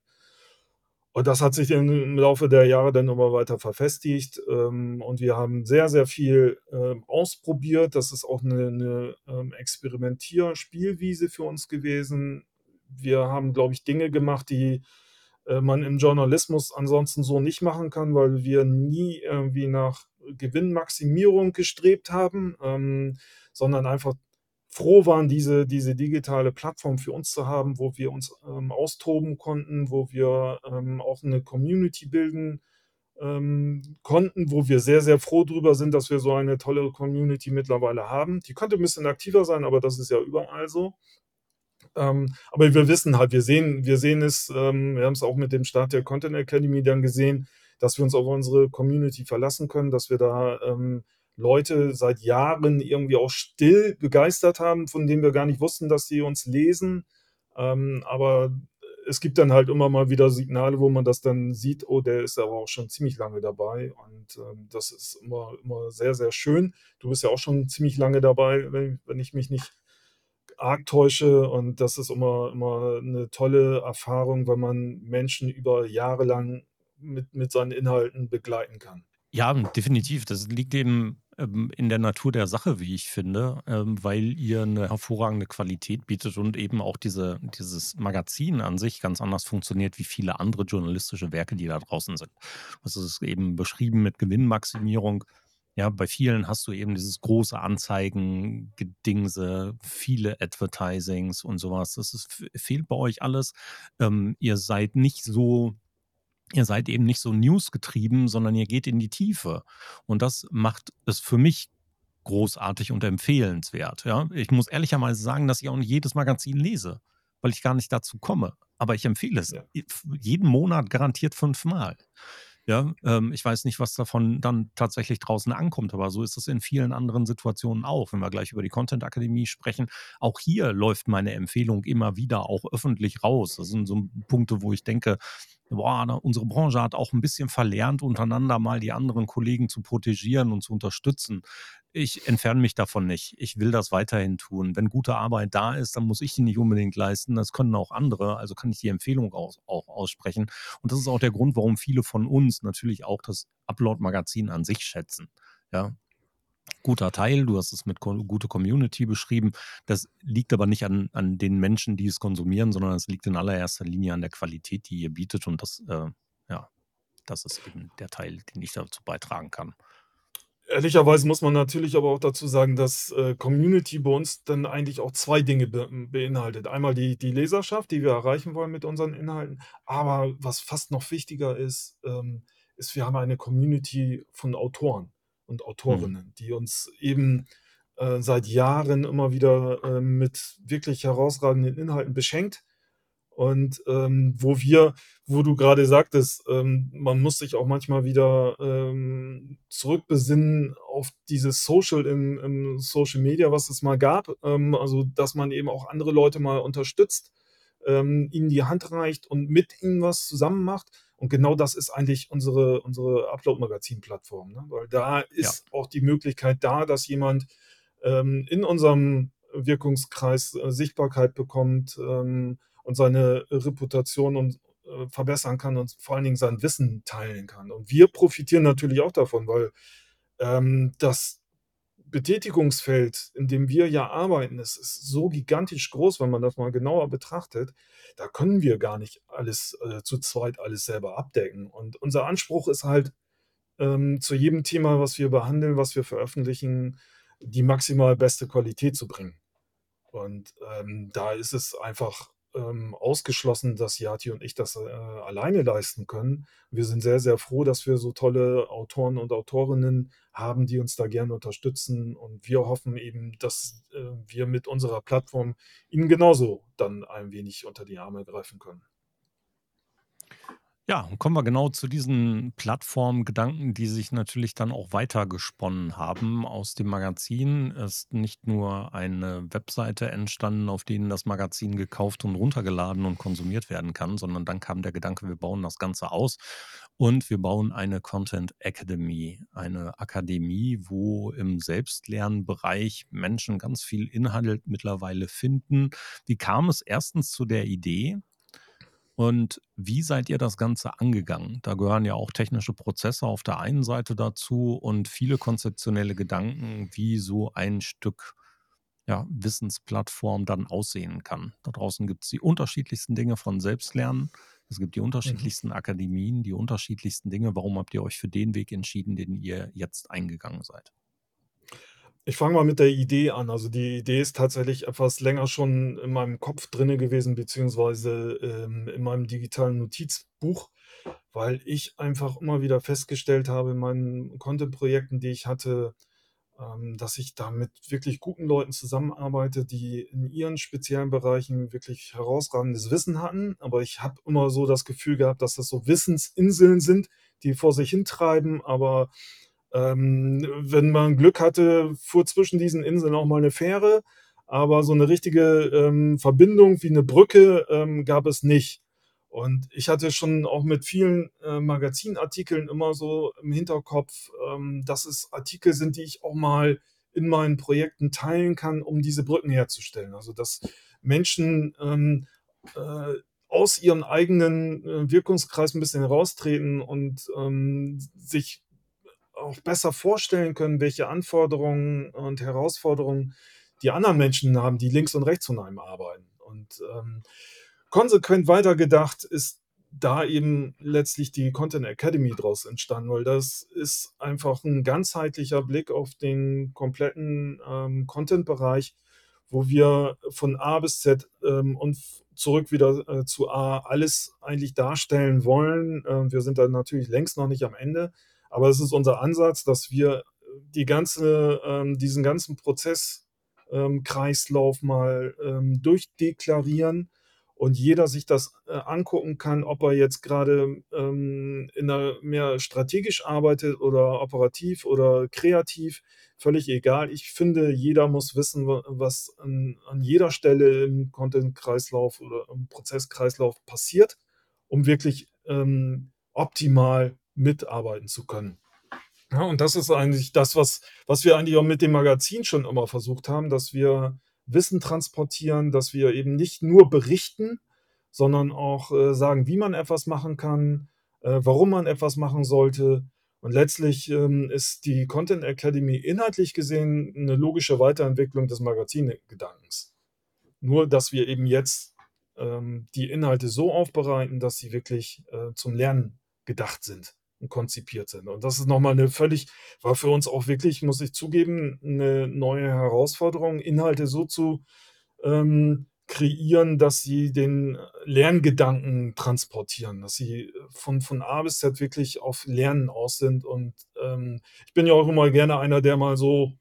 [SPEAKER 3] Und das hat sich im Laufe der Jahre dann immer weiter verfestigt, ähm, und wir haben sehr, sehr viel, ähm, ausprobiert. Das ist auch 'ne 'ne, ähm, Experimentier-Spielwiese für uns gewesen. Wir haben, glaube ich, Dinge gemacht, die, äh, man im Journalismus ansonsten so nicht machen kann, weil wir nie irgendwie nach Gewinnmaximierung gestrebt haben, sondern einfach froh waren, diese diese digitale Plattform für uns zu haben, wo wir uns, ähm, austoben konnten, wo wir, ähm, auch 'ne Community bilden, ähm, konnten, wo wir sehr, sehr froh drüber sind, dass wir so eine tolle Community mittlerweile haben. Die könnte 'n bisschen aktiver sein, aber das ist ja überall so. Ähm, aber wir wissen halt wir sehen wir sehen es, ähm wir haben's auch mit dem Start der Content Academy dann gesehen, dass wir uns auf unsere Community verlassen können, dass wir da, ähm, Leute seit Jahren irgendwie auch still begeistert haben, von denen wir gar nicht wussten, dass sie uns lesen. Ähm, aber es gibt dann halt immer mal wieder Signale, wo man das dann sieht: „Oh, der ist aber auch schon ziemlich lange dabei.“ Und, ähm, das ist immer immer sehr, sehr schön. Du bist ja auch schon ziemlich lange dabei, wenn wenn ich mich nicht arg täusche und das ist immer immer 'ne tolle Erfahrung, wenn man Menschen über Jahre lang mit mit seinen Inhalten begleiten kann.
[SPEAKER 1] Ja, definitiv. Das liegt eben, in der Natur der Sache, wie ich finde, ähm, weil ihr 'ne hervorragende Qualität bietet und eben auch diese dieses Magazin an sich ganz anders funktioniert wie viele andere journalistische Werke, die da draußen sind. Das ist eben beschrieben mit Gewinnmaximierung. Ja, bei vielen hast du eben dieses große Anzeigengedingse, viele Advertisings und so was. Das ist fehlt bei euch alles. Ähm, ihr seid nicht so ihr seid eben nicht so newsgetrieben, sondern ihr geht in die Tiefe. Und das macht es für mich großartig und empfehlenswert, ja? Ich muss ehrlicherweise sagen, dass ich auch nicht jedes Magazin lese, weil ich gar nicht dazu komme. Aber ich empfehle es
[SPEAKER 3] Ja.
[SPEAKER 1] jeden Monat garantiert fünfmal. Ja, ähm, ich weiß nicht, was davon dann tatsächlich draußen ankommt, aber so ist es in vielen anderen Situationen auch, wenn wir gleich über die Content Akademie sprechen. Auch hier läuft meine Empfehlung immer wieder auch öffentlich raus. Das sind so Punkte, wo ich denke: „Boah, ne, unsere Branche hat auch 'n bisschen verlernt, untereinander mal die anderen Kollegen zu protegieren und zu unterstützen.“ Ich entferne mich davon nicht. Ich will das weiterhin tun. Wenn gute Arbeit da ist, dann muss ich die nicht unbedingt leisten. Das können auch andere, also kann ich die Empfehlung aus auch aussprechen. Und das ist auch der Grund, warum viele von uns natürlich auch das Upload-Magazin an sich schätzen, ja? Guter Teil, du hast es mit gute Community beschrieben. Das liegt aber nicht an an den Menschen, die es konsumieren, sondern es liegt in allererster Linie an der Qualität, die ihr bietet und das, äh ja, das ist eben der Teil, den ich dazu beitragen kann.
[SPEAKER 3] Ehrlicherweise muss man natürlich aber auch dazu sagen, dass, äh, Community bei uns dann eigentlich auch 2 Dinge be beinhaltet. Einmal die die Leserschaft, die wir erreichen wollen mit unseren Inhalten, aber was fast noch wichtiger ist, ähm, ist, wir haben eine Community von Autoren und
[SPEAKER 1] Mhm.
[SPEAKER 3] Autorinnen, die uns eben, äh, seit Jahren immer wieder, ähm, mit wirklich herausragenden Inhalten beschenkt und, ähm, wo wir wo du grade sagtest, ähm, man muss sich auch manchmal wieder, ähm, zurückbesinnen auf dieses Social im im Social Media, was es mal gab. Ähm, also, dass man eben auch andere Leute mal unterstützt, ähm, ihnen die Hand reicht und mit ihnen was zusammen macht. Und genau das ist eigentlich unsere unsere Upload-Magazin-Plattform, ne? Weil da
[SPEAKER 1] Ja.
[SPEAKER 3] ist auch die Möglichkeit da, dass jemand, ähm, in unserem Wirkungskreis, äh, Sichtbarkeit bekommt, und seine Reputation und äh, verbessern kann und vor allen Dingen sein Wissen teilen kann. Und wir profitieren natürlich auch davon, weil, ähm, das Betätigungsfeld, in dem wir ja arbeiten, das ist so gigantisch groß, wenn man das mal genauer betrachtet. Da können wir gar nicht alles äh, zu zweit alles selber abdecken. Und unser Anspruch ist halt, ähm, zu jedem Thema, was wir behandeln, was wir veröffentlichen, die maximal beste Qualität zu bringen. Und ähm, da ist es einfach ähm, ausgeschlossen, dass Yati und ich das äh, alleine leisten können. Wir sind sehr, sehr froh, dass wir so tolle Autoren und Autorinnen haben, die uns da gerne unterstützen. Und wir hoffen eben, dass äh, wir mit unserer Plattform ihnen genauso dann ein wenig unter die Arme greifen können.
[SPEAKER 1] Ja, kommen wir genau zu diesen Plattformgedanken, die sich natürlich dann auch weitergesponnen haben. Aus dem Magazin ist nicht nur eine Webseite entstanden, auf denen das Magazin gekauft und runtergeladen und konsumiert werden kann, sondern dann kam der Gedanke, wir bauen das Ganze aus und wir bauen eine Content Academy, eine Akademie, wo im Selbstlernbereich Menschen ganz viel Inhalt mittlerweile finden. Wie kam es erstens zu der Idee? Und wie seid ihr das Ganze angegangen? Da gehören ja auch technische Prozesse auf der einen Seite dazu und viele konzeptionelle Gedanken, wie so ein Stück ja, Wissensplattform dann aussehen kann. Da draußen gibt es die unterschiedlichsten Dinge von Selbstlernen. Es gibt die
[SPEAKER 3] Mhm.
[SPEAKER 1] unterschiedlichsten Akademien, die unterschiedlichsten Dinge. Warum habt ihr euch für den Weg entschieden, den ihr jetzt eingegangen seid?
[SPEAKER 3] Ich fange mal mit der Idee an. Also, die Idee ist tatsächlich etwas länger schon in meinem Kopf drinne gewesen, beziehungsweise, ähm, in meinem digitalen Notizbuch, weil ich einfach immer wieder festgestellt habe in meinen Content-Projekten, die ich hatte, ähm, dass ich da mit wirklich guten Leuten zusammenarbeite, die in ihren speziellen Bereichen wirklich herausragendes Wissen hatten. Aber ich habe immer so das Gefühl gehabt, dass das so Wissensinseln sind, die vor sich hintreiben, aber ähm, wenn man Glück hatte, fuhr zwischen diesen Inseln auch mal eine Fähre, aber so eine richtige, ähm, Verbindung wie eine Brücke, ähm, gab es nicht. Und ich hatte schon auch mit vielen, äh, Magazinartikeln immer so im Hinterkopf, ähm, dass es Artikel sind, die ich auch mal in meinen Projekten teilen kann, um diese Brücken herzustellen. Also, dass Menschen, ähm, äh, aus ihrem eigenen, äh, Wirkungskreis ein bisschen raustreten und, ähm, sich auch besser vorstellen können, welche Anforderungen und Herausforderungen die anderen Menschen haben, die links und rechts von einem arbeiten. Und ähm, konsequent weitergedacht ist da eben letztlich die Content Academy draus entstanden, weil das ist einfach ein ganzheitlicher Blick auf den kompletten ähm, Content-Bereich, wo wir von A bis Z ähm, und zurück wieder äh, zu A alles eigentlich darstellen wollen. Ähm, wir sind da natürlich längst noch nicht am Ende, aber es ist unser Ansatz, dass wir die ganze, ähm, diesen ganzen Prozess, ähm, mal ähm, durchdeklarieren und jeder sich das äh, angucken kann, ob er jetzt gerade ähm, in mehr strategisch arbeitet oder operativ oder kreativ, völlig egal. Ich finde, jeder muss wissen, wa- was an, an jeder Stelle im Content-Kreislauf oder im Prozesskreislauf passiert, um wirklich ähm, optimal mitarbeiten zu können. Ja, und das ist eigentlich das, was, was wir eigentlich auch mit dem Magazin schon immer versucht haben, dass wir Wissen transportieren, dass wir eben nicht nur berichten, sondern auch äh, sagen, wie man etwas machen kann, äh, warum man etwas machen sollte. Und letztlich ähm, ist die Content Academy inhaltlich gesehen eine logische Weiterentwicklung des Magazingedankens. Nur, dass wir eben jetzt ähm, die Inhalte so aufbereiten, dass sie wirklich äh, zum Lernen gedacht sind und konzipiert sind. Und das ist nochmal eine völlig, war für uns auch wirklich, muss ich zugeben, eine neue Herausforderung, Inhalte so zu ähm, kreieren, dass sie den Lerngedanken transportieren, dass sie von, von A bis Z wirklich auf Lernen aus sind. Und ähm, ich bin ja auch immer gerne einer, der mal so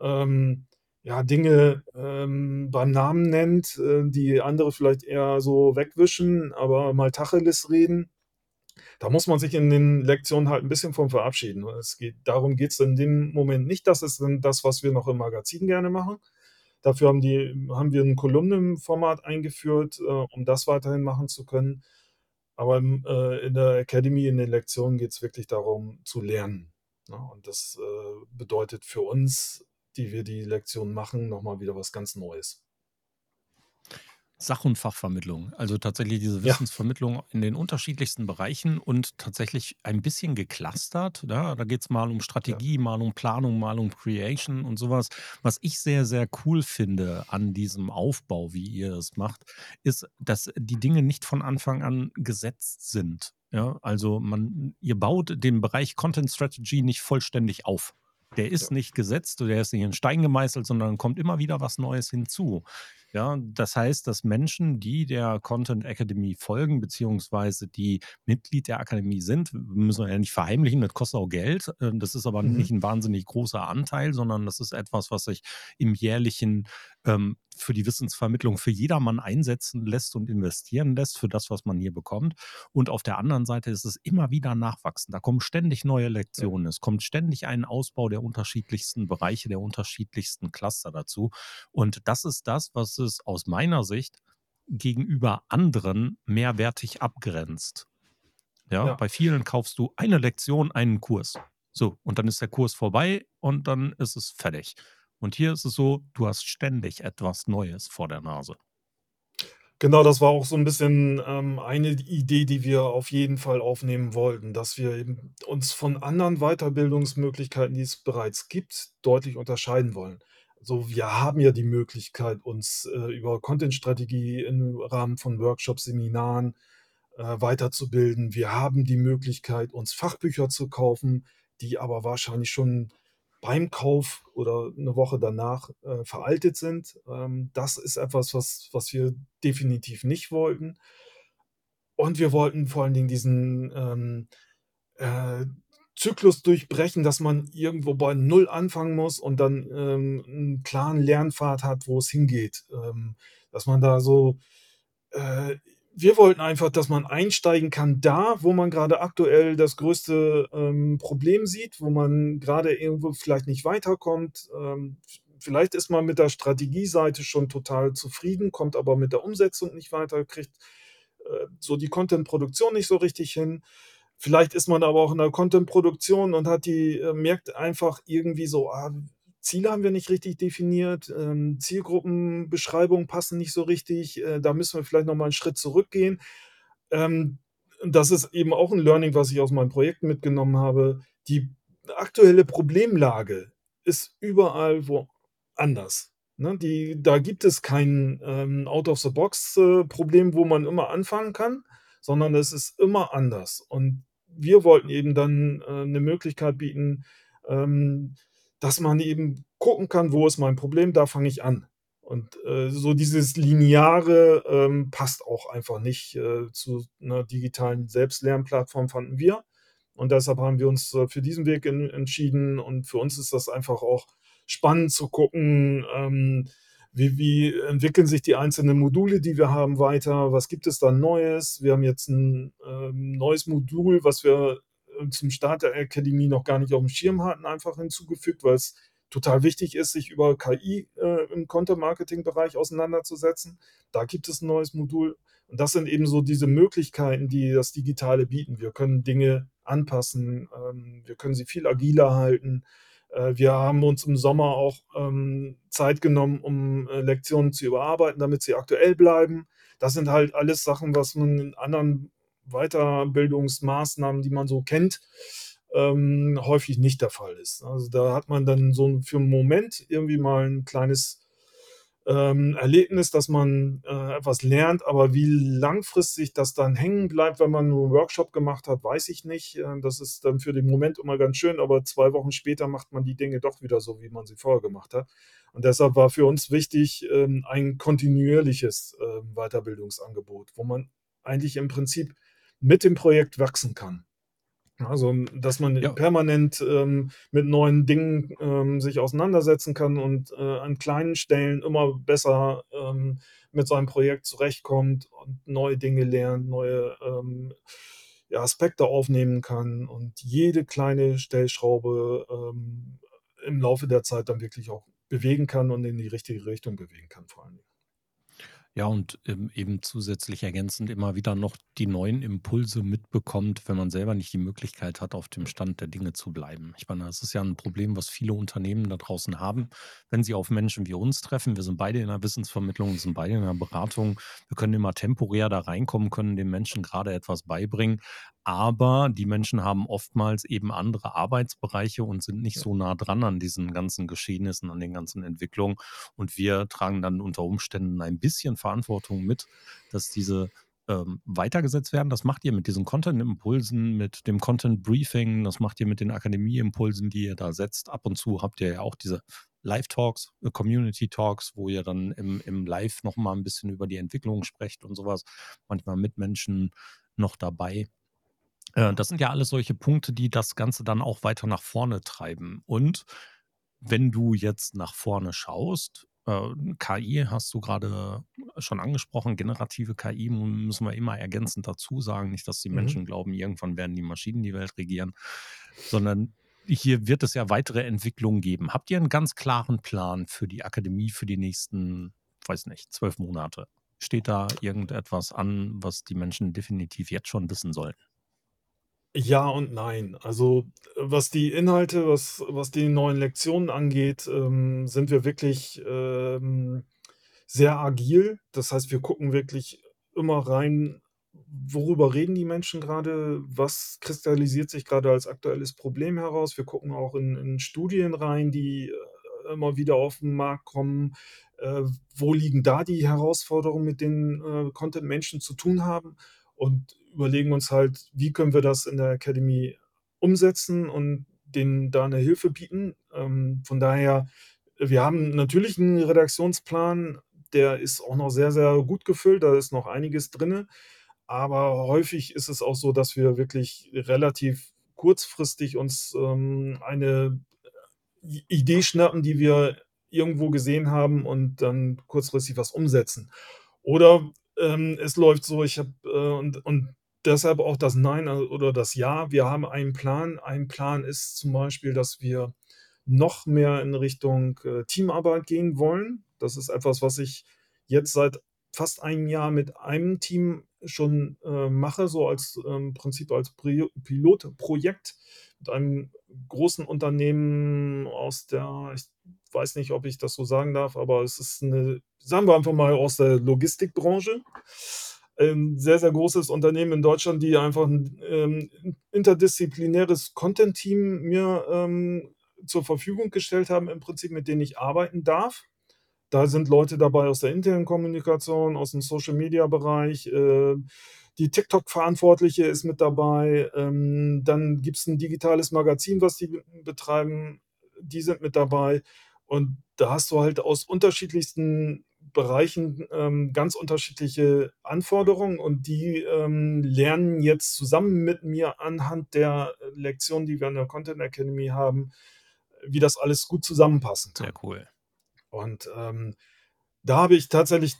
[SPEAKER 3] ähm, ja, Dinge ähm, beim Namen nennt, äh, die andere vielleicht eher so wegwischen, aber mal Tacheles reden. Da muss man sich in den Lektionen halt ein bisschen von verabschieden. Es geht, darum geht es in dem Moment nicht. Das ist das, was wir noch im Magazin gerne machen. Dafür haben, die, haben wir ein Kolumnenformat eingeführt, äh, um das weiterhin machen zu können. Aber im, äh, in der Academy, in den Lektionen geht es wirklich darum, zu lernen. Ne? Und das äh, bedeutet für uns, die wir die Lektion machen, nochmal wieder was ganz Neues.
[SPEAKER 1] Sach und Fachvermittlung. Also, tatsächlich diese
[SPEAKER 3] Ja.
[SPEAKER 1] Wissensvermittlung in den unterschiedlichsten Bereichen und tatsächlich ein bisschen geclustert, ne? Da geht's mal um
[SPEAKER 3] Ja.
[SPEAKER 1] Strategie, mal um Planung, mal um Creation und so was. Was ich sehr, sehr cool finde an diesem Aufbau, wie ihr es macht, ist, dass die Dinge nicht von Anfang an gesetzt sind, ja? Also, man ihr baut den Bereich Content Strategy nicht vollständig auf. Der ist
[SPEAKER 3] Ja.
[SPEAKER 1] nicht gesetzt, der ist nicht in Stein gemeißelt, sondern kommt immer wieder was Neues hinzu. Ja, das heißt, dass Menschen, die der Content Academy folgen, beziehungsweise die Mitglied der Akademie sind müssen wir ja nicht verheimlichen, das kostet auch Geld. Äh, das ist aber nicht
[SPEAKER 3] Mhm.
[SPEAKER 1] 'n wahnsinnig großer Anteil, sondern das ist etwas, was sich im Jährlichen, ähm, für die Wissensvermittlung für jedermann einsetzen lässt und investieren lässt für das, was man hier bekommt. Und auf der anderen Seite ist es immer wieder nachwachsend. Da kommen ständig neue
[SPEAKER 3] Ja.
[SPEAKER 1] Lektionen. Es kommt ständig ein Ausbau der unterschiedlichsten Bereiche, der unterschiedlichsten Cluster dazu. Und das ist das, was es aus meiner Sicht gegenüber anderen mehrwertig abgrenzt. Ja,
[SPEAKER 3] Ja.
[SPEAKER 1] bei vielen kaufst du eine Lektion, einen Kurs. So, und dann ist der Kurs vorbei und dann ist es fertig. Und hier ist es so, du hast ständig etwas Neues vor der Nase.
[SPEAKER 3] Genau, das war auch so 'n bisschen, ähm, eine Idee, die wir auf jeden Fall aufnehmen wollten, dass wir eben uns von anderen Weiterbildungsmöglichkeiten, die es bereits gibt, deutlich unterscheiden wollen. So, wir haben ja die Möglichkeit, uns, äh, über Content-Strategie im Rahmen von Workshops, Seminaren, äh, weiterzubilden. Wir haben die Möglichkeit, uns Fachbücher zu kaufen, die aber wahrscheinlich schon beim Kauf oder 'ne Woche danach, äh, veraltet sind. Ähm, das ist etwas, was was wir definitiv nicht wollten. Und wir wollten vor allen Dingen diesen, ähm, äh, Zyklus durchbrechen, dass man irgendwo bei 0 anfangen muss und dann, ähm, 'n klaren Lernpfad hat, wo es hingeht. Ähm, dass man da so äh, wir wollten einfach, dass man einsteigen kann da, wo man grade aktuell das größte, ähm, Problem sieht, wo man grade irgendwo vielleicht nicht weiterkommt. Ähm, vielleicht ist man mit der Strategieseite schon total zufrieden, kommt aber mit der Umsetzung nicht weiter, kriegt, äh, so die Content-Produktion nicht so richtig hin. Vielleicht ist man aber auch in der Content-Produktion und hat die äh, merkt einfach irgendwie so: „Ah, Ziele haben wir nicht richtig definiert, ähm, Zielgruppenbeschreibungen passen nicht so richtig, äh, da müssen wir vielleicht noch mal 'n Schritt zurückgehen.“ Ähm, das ist eben auch 'n Learning, was ich aus meinen Projekten mitgenommen habe. Die aktuelle Problemlage ist überall woanders, ne? Die da gibt es kein, ähm, out of the box, äh, wo man immer anfangen kann, sondern es ist immer anders. Und wir wollten eben dann, äh, 'ne Möglichkeit bieten, ähm, dass man eben gucken kann: „Wo ist mein Problem? Da fange ich an.“ Und, äh, so dieses Lineare, ähm, passt auch einfach nicht, äh, zu 'ner digitalen Selbstlernplattform, fanden wir. Und deshalb haben wir uns, äh, für diesen Weg en entschieden und für uns ist das einfach auch spannend zu gucken, ähm, wie wie entwickeln sich die einzelnen Module, die wir haben, weiter? Was gibt es da Neues? Wir haben jetzt 'n, ähm, neues Modul, was wir, äh, zum Start der Akademie noch gar nicht aufm Schirm hatten, einfach hinzugefügt, weil's total wichtig ist, sich über KI, äh, im Content-Marketing-Bereich auseinanderzusetzen. Da gibt es 'n neues Modul. Und das sind eben so diese Möglichkeiten, die das Digitale bieten. Wir können Dinge anpassen, ähm, wir können sie viel agiler halten. Äh, wir haben uns im Sommer auch, ähm, Zeit genommen, um, äh, Lektionen zu überarbeiten, damit sie aktuell bleiben. Das sind halt alles Sachen, was man in anderen Weiterbildungsmaßnahmen, die man so kennt, ähm, häufig nicht der Fall ist. Also, da hat man dann so für 'n Moment irgendwie mal 'n kleines, ähm, Erlebnis, dass man, äh, etwas lernt, aber wie langfristig das dann hängen bleibt, wenn man nur 'n Workshop gemacht hat, weiß ich nicht. Äh, das ist dann für den Moment immer ganz schön, aber 2 Wochen später macht man die Dinge doch wieder so, wie man sie vorher gemacht hat. Und deshalb war für uns wichtig, ähm, ein kontinuierliches, ähm, Weiterbildungsangebot, wo man eigentlich im Prinzip mit dem Projekt wachsen kann. Also, dass man
[SPEAKER 1] Ja.
[SPEAKER 3] permanent, ähm, mit neuen Dingen, ähm, sich auseinandersetzen kann und, äh, an kleinen Stellen immer besser, ähm, mit seinem Projekt zurechtkommt und neue Dinge lernt, neue, ähm, ja, Aspekte aufnehmen kann und jede kleine Stellschraube, ähm, im Laufe der Zeit dann wirklich auch bewegen kann und in die richtige Richtung bewegen kann vor allen Dingen.
[SPEAKER 1] Ja, und, ähm, eben zusätzlich ergänzend immer wieder noch die neuen Impulse mitbekommt, wenn man selber nicht die Möglichkeit hat, auf dem Stand der Dinge zu bleiben. Ich meine, das ist ja 'n Problem, was viele Unternehmen da draußen haben, wenn sie auf Menschen wie uns treffen. Wir sind beide in der Wissensvermittlung, wir sind beide in der Beratung. Wir können immer temporär da reinkommen, können den Menschen grade etwas beibringen, aber die Menschen haben oftmals eben andere Arbeitsbereiche und sind nicht so nah dran an diesen ganzen Geschehnissen, an den ganzen Entwicklungen. Und wir tragen dann unter Umständen ein bisschen Verantwortung mit, dass diese, ähm, weitergesetzt werden. Das macht ihr mit diesen Content-Impulsen, mit dem Content-Briefing, das macht ihr mit den Akademie-Impulsen, die ihr da setzt. Ab und zu habt ihr ja auch diese Live-Talks, äh, Community-Talks, wo ihr dann im im Live noch mal 'n bisschen über die Entwicklung sprecht und so was, manchmal mit Menschen noch dabei. Äh, das sind ja alles solche Punkte, die das Ganze dann auch weiter nach vorne treiben. Und wenn du jetzt nach vorne schaust, äh, KI hast du grade schon angesprochen, generative KI müssen wir immer ergänzend dazu sagen, nicht, dass die
[SPEAKER 3] Mhm.
[SPEAKER 1] Menschen glauben, irgendwann werden die Maschinen die Welt regieren, sondern hier wird es ja weitere Entwicklungen geben. Habt ihr 'n ganz klaren Plan für die Akademie für die nächsten, weiß nicht, 12 Monate? Steht da irgendetwas an, was die Menschen definitiv jetzt schon wissen sollten?
[SPEAKER 3] Ja und nein. Also, was die Inhalte was was die neuen Lektionen angeht, ähm, sind wir wirklich, ähm, sehr agil. Das heißt, wir gucken wirklich immer rein, worüber reden die Menschen grade? Was kristallisiert sich grade als aktuelles Problem heraus? Wir gucken auch in in Studien rein, die, äh, immer wieder auf 'n Markt kommen. Äh, wo liegen da die Herausforderungen, mit denen, äh, Content-Menschen zu tun haben? Und überlegen uns halt, wie können wir das in der Academy umsetzen und denen da 'ne Hilfe bieten? Ähm, von daher, wir haben natürlich 'n Redaktionsplan, der ist auch noch sehr, sehr gut gefüllt, da ist noch einiges drinne. Aber häufig ist es auch so, dass wir wirklich relativ kurzfristig uns, ähm, eine, Idee schnappen, die wir irgendwo gesehen haben und dann kurzfristig was umsetzen. Oder, ähm, es läuft so, ich habe, äh und und deshalb auch das Nein, äh, oder das Ja. Wir haben einen Plan. Ein Plan ist zum Beispiel, dass wir noch mehr in Richtung, äh, Teamarbeit gehen wollen. Das ist etwas, was ich jetzt seit fast 1 Jahr mit einem Team schon, äh, mache, so als, ähm Prinzip als Prio Pilotprojekt mit einem großen Unternehmen aus der ich weiß nicht, ob ich das so sagen darf, aber es ist 'ne sagen wir einfach mal aus der Logistikbranche. Ähm, sehr, sehr großes Unternehmen in Deutschland, die einfach 'n, ähm, in interdisziplinäres Content-Team mir, ähm, zur Verfügung gestellt haben im Prinzip, mit denen ich arbeiten darf. Da sind Leute dabei aus der internen Kommunikation, aus'm Social-Media-Bereich, äh, die TikTok-Verantwortliche ist mit dabei. Ähm, dann gibt's 'n digitales Magazin, was die betreiben, die sind mit dabei. Und da hast du halt aus unterschiedlichsten Bereichen, ähm, ganz unterschiedliche Anforderungen und die, ähm, lernen jetzt zusammen mit mir anhand der, äh, Lektionen, die wir in der Content Academy haben, wie das alles gut zusammenpassen
[SPEAKER 1] Sehr cool.
[SPEAKER 3] Und, ähm, da habe ich tatsächlich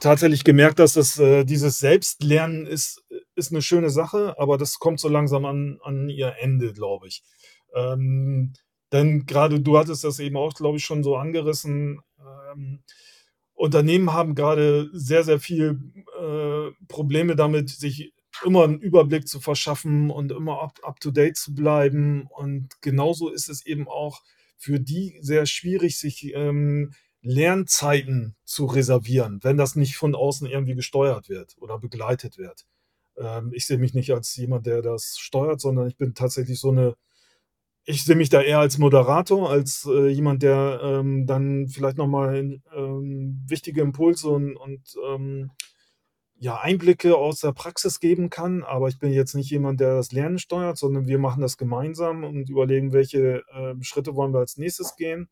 [SPEAKER 3] tatsächlich gemerkt, dass das, äh dieses Selbstlernen ist ist 'ne schöne Sache, aber das kommt so langsam an an ihr Ende, glaube ich. Ähm, denn grade du hattest das eben auch, glaube ich, schon so angerissen, ähm, Unternehmen haben grade sehr, sehr viel, äh, Probleme damit, sich immer 'n Überblick zu verschaffen und immer up up to date zu bleiben. Und genauso ist es eben auch für die sehr schwierig, sich, ähm, Lernzeiten zu reservieren, wenn das nicht von außen irgendwie gesteuert wird oder begleitet wird. Ähm, ich sehe mich nicht als jemand, der das steuert, sondern ich bin tatsächlich so 'ne ich sehe mich da eher als Moderator, als, äh, jemand, der, ähm, dann vielleicht noch mal, ähm, wichtige Impulse und und, ähm, ja, Einblicke aus der Praxis geben kann. Aber ich bin jetzt nicht jemand, der das Lernen steuert, sondern wir machen das gemeinsam und überlegen, welche, ähm, Schritte wollen wir als Nächstes gehen.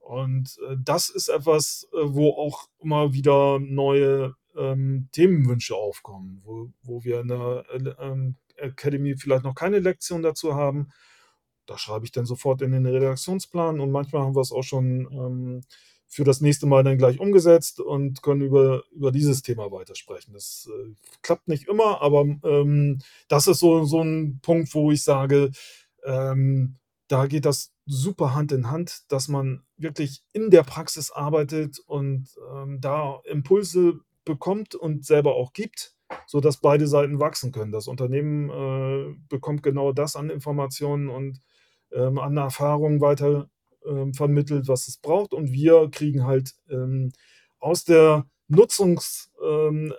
[SPEAKER 3] Und, äh, das ist etwas, äh, wo auch immer wieder neue, ähm, Themenwünsche aufkommen, wo wo wir in der, äh, ähm, Academy vielleicht noch keine Lektion dazu haben. Da schreibe ich dann sofort in den Redaktionsplan und manchmal haben wir's auch schon, ähm, für das nächste Mal dann gleich umgesetzt und können über über dieses Thema weitersprechen. Das, äh, klappt nicht immer, aber, ähm, das ist so so 'n Punkt, wo ich sage, ähm, da geht das super Hand in Hand, dass man wirklich in der Praxis arbeitet und, ähm, da Impulse bekommt und selber auch gibt, sodass beide Seiten wachsen können. Das Unternehmen, äh, bekommt genau das an Informationen und, ähm, an Erfahrungen weiter, ähm, vermittelt, was es braucht und wir kriegen halt, ähm, aus der Nutzungs ähm,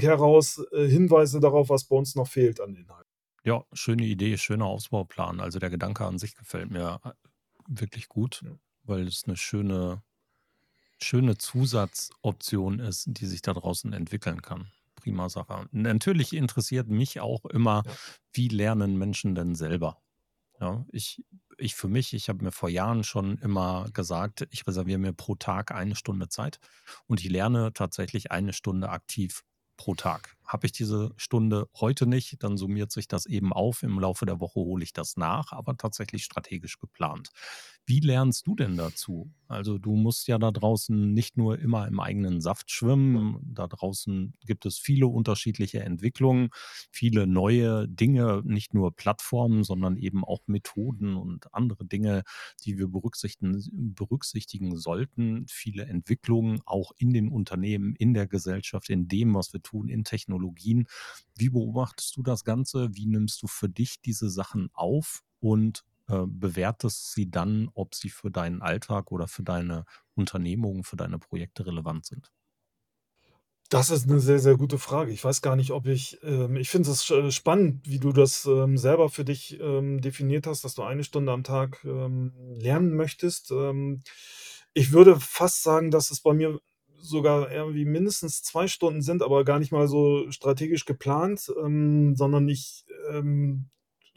[SPEAKER 3] heraus, äh, Hinweise darauf, was bei uns noch fehlt an Inhalt.
[SPEAKER 1] Ja, schöne Idee, schöner Ausbauplan. Also, der Gedanke an sich gefällt mir, äh, wirklich gut,
[SPEAKER 3] Ja.
[SPEAKER 1] weil es 'ne schöne schöne Zusatzoption ist, die sich da draußen entwickeln kann. Prima Sache. Natürlich interessiert mich auch immer,
[SPEAKER 3] Ja.
[SPEAKER 1] wie lernen Menschen denn selber? Ja, ich ich für mich ich habe mir vor Jahren schon immer gesagt, ich reserviere mir pro Tag eine Stunde Zeit und ich lerne tatsächlich eine Stunde aktiv pro Tag. Habe ich diese Stunde heute nicht, dann summiert sich das eben auf. Im Laufe der Woche hole ich das nach, aber tatsächlich strategisch geplant. Wie lernst du denn dazu? Also, du musst ja da draußen nicht nur immer im eigenen Saft schwimmen. Da draußen gibt es viele unterschiedliche Entwicklungen, viele neue Dinge, nicht nur Plattformen, sondern eben auch Methoden und andere Dinge, die wir berücksichtigen berücksichtigen sollten. Viele Entwicklungen auch in den Unternehmen, in der Gesellschaft, in dem, was wir tun, in Technologien. Wie beobachtest du das Ganze? Wie nimmst du für dich diese Sachen auf und, äh, bewertest sie dann, ob sie für deinen Alltag oder für deine Unternehmung, für deine Projekte relevant sind?
[SPEAKER 3] Das ist 'ne sehr, sehr gute Frage. Ich weiß gar nicht, ob ich ähm, ich finde es sch spannend, wie du das, ähm, selber für dich, ähm, definiert hast, dass du eine Stunde am Tag, ähm, lernen möchtest. Ähm, ich würde fast sagen, dass es bei mir sogar irgendwie mindestens 2 Stunden sind, aber gar nicht mal so strategisch geplant, ähm, sondern ich, ähm,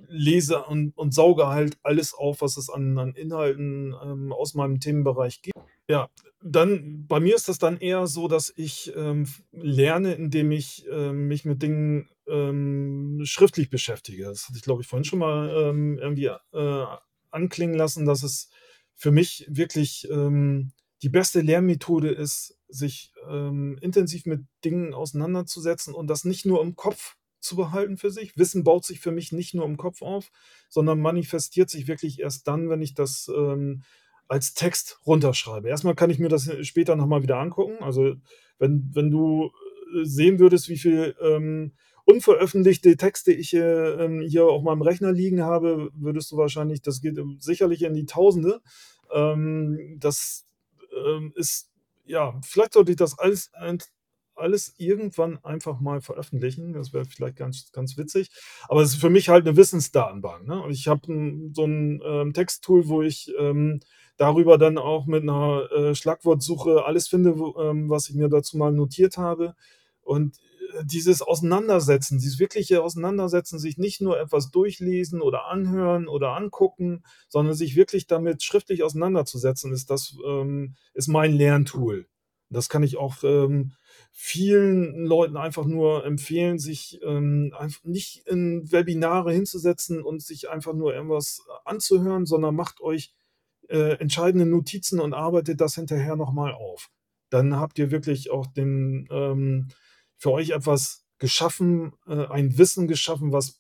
[SPEAKER 3] lese und und sauge halt alles auf, was es an an Inhalten, ähm, aus meinem Themenbereich gibt. Ja, dann bei mir ist das dann eher so, dass ich, ähm, lerne, indem ich, ähm, mich mit Dingen, ähm, schriftlich beschäftige. Das hatte ich, glaube ich, vorhin schon mal, ähm, irgendwie, äh, anklingen lassen, dass es für mich wirklich, ähm, die beste Lernmethode ist, sich, ähm, intensiv mit Dingen auseinanderzusetzen und das nicht nur im Kopf zu behalten für sich. Wissen baut sich für mich nicht nur im Kopf auf, sondern manifestiert sich wirklich erst dann, wenn ich das, ähm, als Text runterschreibe. Erst mal kann ich mir das, später noch mal wieder angucken. Also, wenn wenn du, äh, sehen würdest, wie viel, ähm, unveröffentlichte Texte ich, äh, ähm, hier auf meinem Rechner liegen habe, würdest du wahrscheinlich das geht, ähm, sicherlich in die Tausende. Ähm, das, ähm, ist ja, vielleicht sollte ich das alles alles irgendwann einfach mal veröffentlichen. Das wäre vielleicht ganz ganz witzig. Aber es ist für mich halt 'ne Wissensdatenbank, ne? Und ich habe so 'n, ähm, Texttool, wo ich, ähm, darüber dann auch mit 'ner, äh, Schlagwortsuche alles finde, wo ähm, was ich mir dazu mal notiert habe. Und, dieses Auseinandersetzen, dieses wirkliche Auseinandersetzen, sich nicht nur etwas durchlesen oder anhören oder angucken, sondern sich wirklich damit schriftlich auseinanderzusetzen, ist das, ähm ist mein Lerntool. Das kann ich auch, ähm, vielen Leuten einfach nur empfehlen, sich, ähm, nicht in Webinare hinzusetzen und sich einfach nur irgendwas anzuhören, sondern macht euch, äh, entscheidende Notizen und arbeitet das hinterher noch mal auf. Dann habt ihr wirklich auch den ähm, für euch etwas geschaffen, äh, ein Wissen geschaffen, was,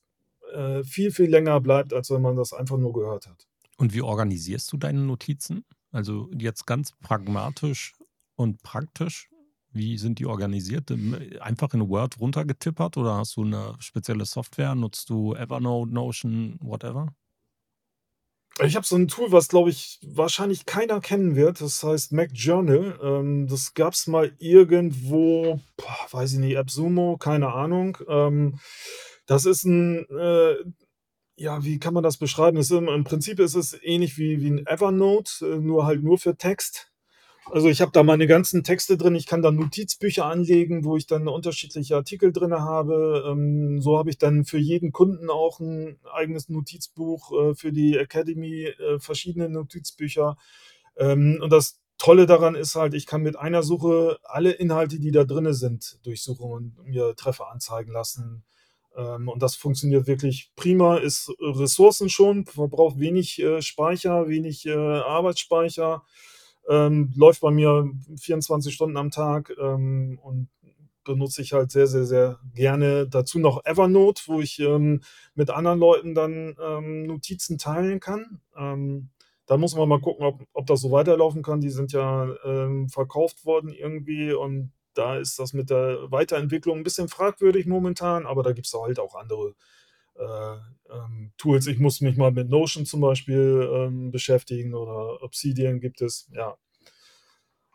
[SPEAKER 3] äh, viel, viel länger bleibt, als wenn man das einfach nur gehört hat.
[SPEAKER 1] Und wie organisierst du deine Notizen? Also, jetzt ganz pragmatisch und praktisch. Wie sind die organisiert? Ähm, einfach in Word runtergetippert oder hast du 'ne spezielle Software? Nutzt du Evernote, Notion, whatever?
[SPEAKER 3] Ich habe so 'n Tool, was, glaube ich, wahrscheinlich keiner kennen wird. Das heißt MacJournal. Ähm, das gab's mal irgendwo, boah, weiß ich nicht, AppSumo, keine Ahnung. Ähm, das ist 'n, äh ja, wie kann man das beschreiben? Das ist im Prinzip ist es ähnlich wie wie 'n Evernote, äh, nur halt nur für Text. Also, ich habe da meine ganzen Texte drin. Ich kann da Notizbücher anlegen, wo ich dann unterschiedliche Artikel drinne habe. Ähm, so habe ich dann für jeden Kunden auch 'n eigenes Notizbuch, äh, für die Academy, äh, verschiedene Notizbücher. Ähm, und das Tolle daran ist halt, ich kann mit einer Suche alle Inhalte, die da drinnen sind, durchsuchen und mir Treffer anzeigen lassen. Ähm, und das funktioniert wirklich prima, ist ressourcenschonend, verbraucht wenig, äh, Speicher, wenig, Arbeitsspeicher, ähm, läuft bei mir 24 Stunden am Tag, ähm, und benutze ich halt sehr, sehr, sehr gerne. Dazu noch Evernote, wo ich, ähm, mit anderen Leuten dann, ähm, Notizen teilen kann. Ähm, da muss man mal gucken, ob ob das so weiterlaufen kann. Die sind ja, ähm, verkauft worden irgendwie und da ist das mit der Weiterentwicklung ein bisschen fragwürdig momentan, aber da gibt es halt auch andere Tools. Ich muss mich mal mit Notion zum Beispiel ähm, beschäftigen oder Obsidian gibt es, ja.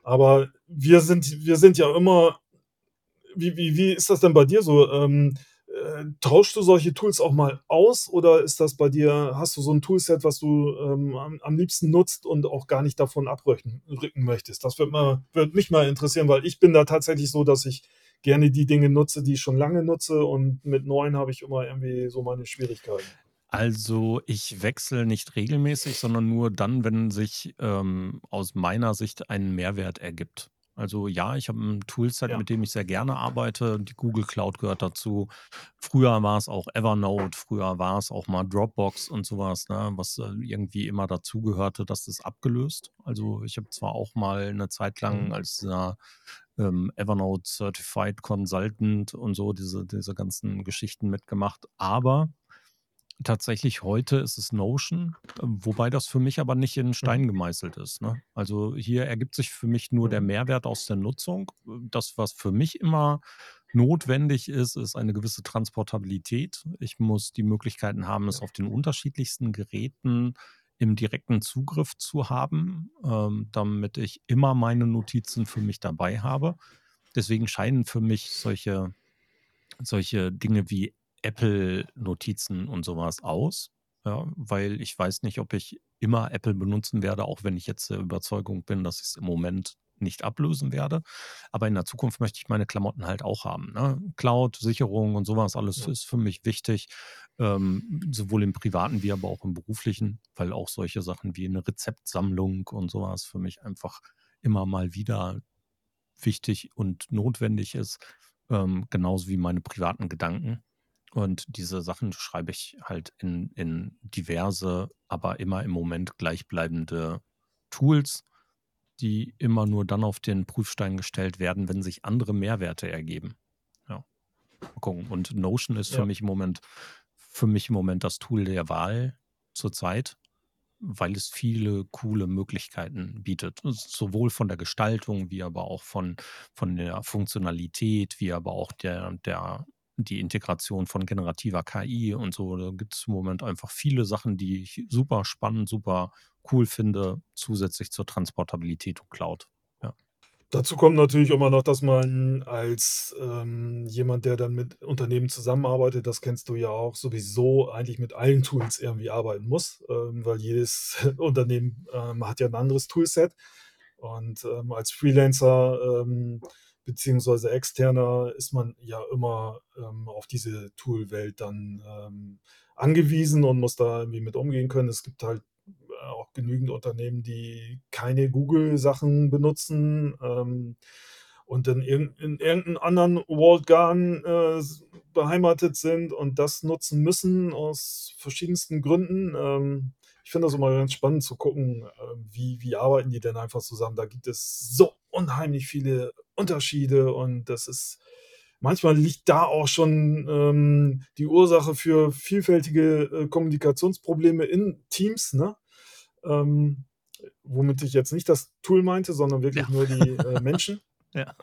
[SPEAKER 3] Aber wir sind, wir sind ja immer, wie, wie, wie ist das denn bei dir so? Ähm, äh, tauschst du solche Tools auch mal aus oder ist das bei dir, hast du so ein Toolset, was du ähm, am, am, liebsten nutzt und auch gar nicht davon abrücken möchtest? Das wird mich mal interessieren, weil ich bin da tatsächlich so, dass ich gerne die Dinge nutze, die ich schon lange nutze und mit neuen habe ich immer irgendwie so meine Schwierigkeiten.
[SPEAKER 1] Also ich wechsle nicht regelmäßig, sondern nur dann, wenn sich ähm, aus meiner Sicht ein Mehrwert ergibt. Also ja, ich habe ein Toolset,
[SPEAKER 3] Ja.
[SPEAKER 1] mit dem ich sehr gerne arbeite. Die Google Cloud gehört dazu. Früher war es auch Evernote, früher war es auch mal Dropbox und sowas, ne, was äh, irgendwie immer dazugehörte. Das ist abgelöst. Also ich habe zwar auch mal eine Zeit lang
[SPEAKER 3] Mhm.
[SPEAKER 1] als äh, ähm, Evernote Certified Consultant und so diese, diese ganzen Geschichten mitgemacht, aber Tatsächlich heute ist es Notion, wobei das für mich aber nicht in
[SPEAKER 3] Mhm.
[SPEAKER 1] Stein gemeißelt ist, ne? Also, hier ergibt sich für mich nur der
[SPEAKER 3] Mhm.
[SPEAKER 1] Mehrwert aus der Nutzung. Das, was für mich immer notwendig ist, ist eine gewisse Transportabilität. Ich muss die Möglichkeiten haben, es auf den unterschiedlichsten Geräten im direkten Zugriff zu haben, ähm, damit ich immer meine Notizen für mich dabei habe. Deswegen scheinen für mich solche solche Dinge wie Apple-Notizen und sowas aus, ja, weil ich weiß nicht, ob ich immer Apple benutzen werde, auch wenn ich jetzt der Überzeugung bin, dass ich es im Moment nicht ablösen werde. Aber in der Zukunft möchte ich meine Klamotten halt auch haben. Ne? Cloud, Sicherung und sowas, alles
[SPEAKER 3] Ja.
[SPEAKER 1] ist für mich wichtig, ähm, sowohl im privaten wie aber auch im beruflichen, weil auch solche Sachen wie eine Rezeptsammlung und sowas für mich einfach immer mal wieder wichtig und notwendig ist, ähm, genauso wie meine privaten Gedanken. Und diese Sachen schreibe ich halt in, in diverse, aber immer im Moment gleichbleibende Tools, die immer nur dann auf den Prüfstein gestellt werden, wenn sich andere Mehrwerte ergeben. Ja. Mal gucken. Und Notion ist für
[SPEAKER 3] Ja.
[SPEAKER 1] mich im Moment, für mich im Moment das Tool der Wahl zurzeit, weil es viele coole Möglichkeiten bietet. Sowohl von der Gestaltung, wie aber auch von, von der Funktionalität, wie aber auch der, der, die Integration von generativer KI und so. Da gibt es im Moment einfach viele Sachen, die ich super spannend, super cool finde, zusätzlich zur Transportabilität und Cloud. Ja.
[SPEAKER 3] Dazu kommt natürlich immer noch, dass man als ähm, jemand, der dann mit Unternehmen zusammenarbeitet, das kennst du ja auch, sowieso eigentlich mit allen Tools irgendwie arbeiten muss, ähm, weil jedes *laughs* Unternehmen ähm, hat ja ein anderes Toolset. Und ähm, als Freelancer ähm, beziehungsweise Externer ist man ja immer ähm, auf diese Toolwelt dann angewiesen und muss da irgendwie mit umgehen können. Es gibt halt auch genügend Unternehmen, die keine Google-Sachen benutzen ähm, und in, irg in irgendeinem anderen Walled Garden äh, beheimatet sind und das nutzen müssen aus verschiedensten Gründen. Ähm, ich finde das immer ganz spannend zu gucken, äh, wie, wie arbeiten die denn einfach zusammen. Da gibt es so unheimlich viele Unterschiede und das ist manchmal liegt da auch schon ähm, die Ursache für vielfältige äh, Kommunikationsprobleme in Teams, ne? Ähm, womit ich jetzt nicht das Tool meinte, sondern wirklich
[SPEAKER 1] Ja.
[SPEAKER 3] nur die äh, Menschen. *laughs*
[SPEAKER 1] Ja.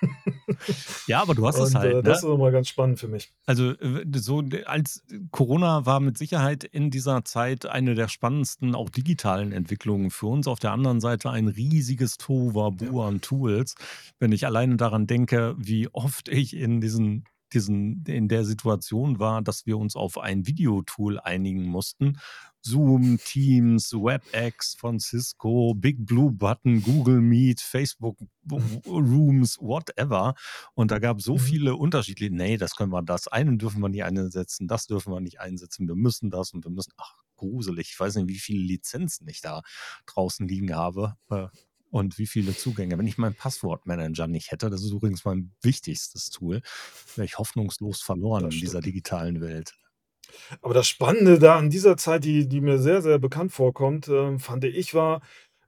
[SPEAKER 1] *laughs* Ja, aber du hast es
[SPEAKER 3] äh,
[SPEAKER 1] halt,
[SPEAKER 3] das
[SPEAKER 1] ne?
[SPEAKER 3] ist immer ganz spannend für mich.
[SPEAKER 1] Also, äh, so als Corona war mit Sicherheit in dieser Zeit eine der spannendsten, auch digitalen Entwicklungen für uns. Auf der anderen Seite ein riesiges
[SPEAKER 3] Ja.
[SPEAKER 1] Tohuwabohu an Tools. Wenn ich alleine daran denke, wie oft ich in diesen diesen in der Situation war, dass wir uns auf ein Videotool einigen mussten. Zoom, Teams, WebEx von Cisco, Big Blue Button, Google Meet, Facebook Rooms, whatever. Und da gab so
[SPEAKER 3] Mhm.
[SPEAKER 1] viele unterschiedliche „Ne, das können wir das eine dürfen wir nicht einsetzen, das dürfen wir nicht einsetzen, wir müssen das und wir müssen“ ach, gruselig. Ich weiß nicht, wie viele Lizenzen ich da draußen liegen habe, äh, und wie viele Zugänge. Wenn ich meinen Passwortmanager nicht hätte, das ist übrigens mein wichtigstes Tool, wäre ich hoffnungslos verloren in dieser digitalen Welt.
[SPEAKER 3] Aber das Spannende da an dieser Zeit, die die mir sehr, sehr bekannt vorkommt, ähm, fand ich, war,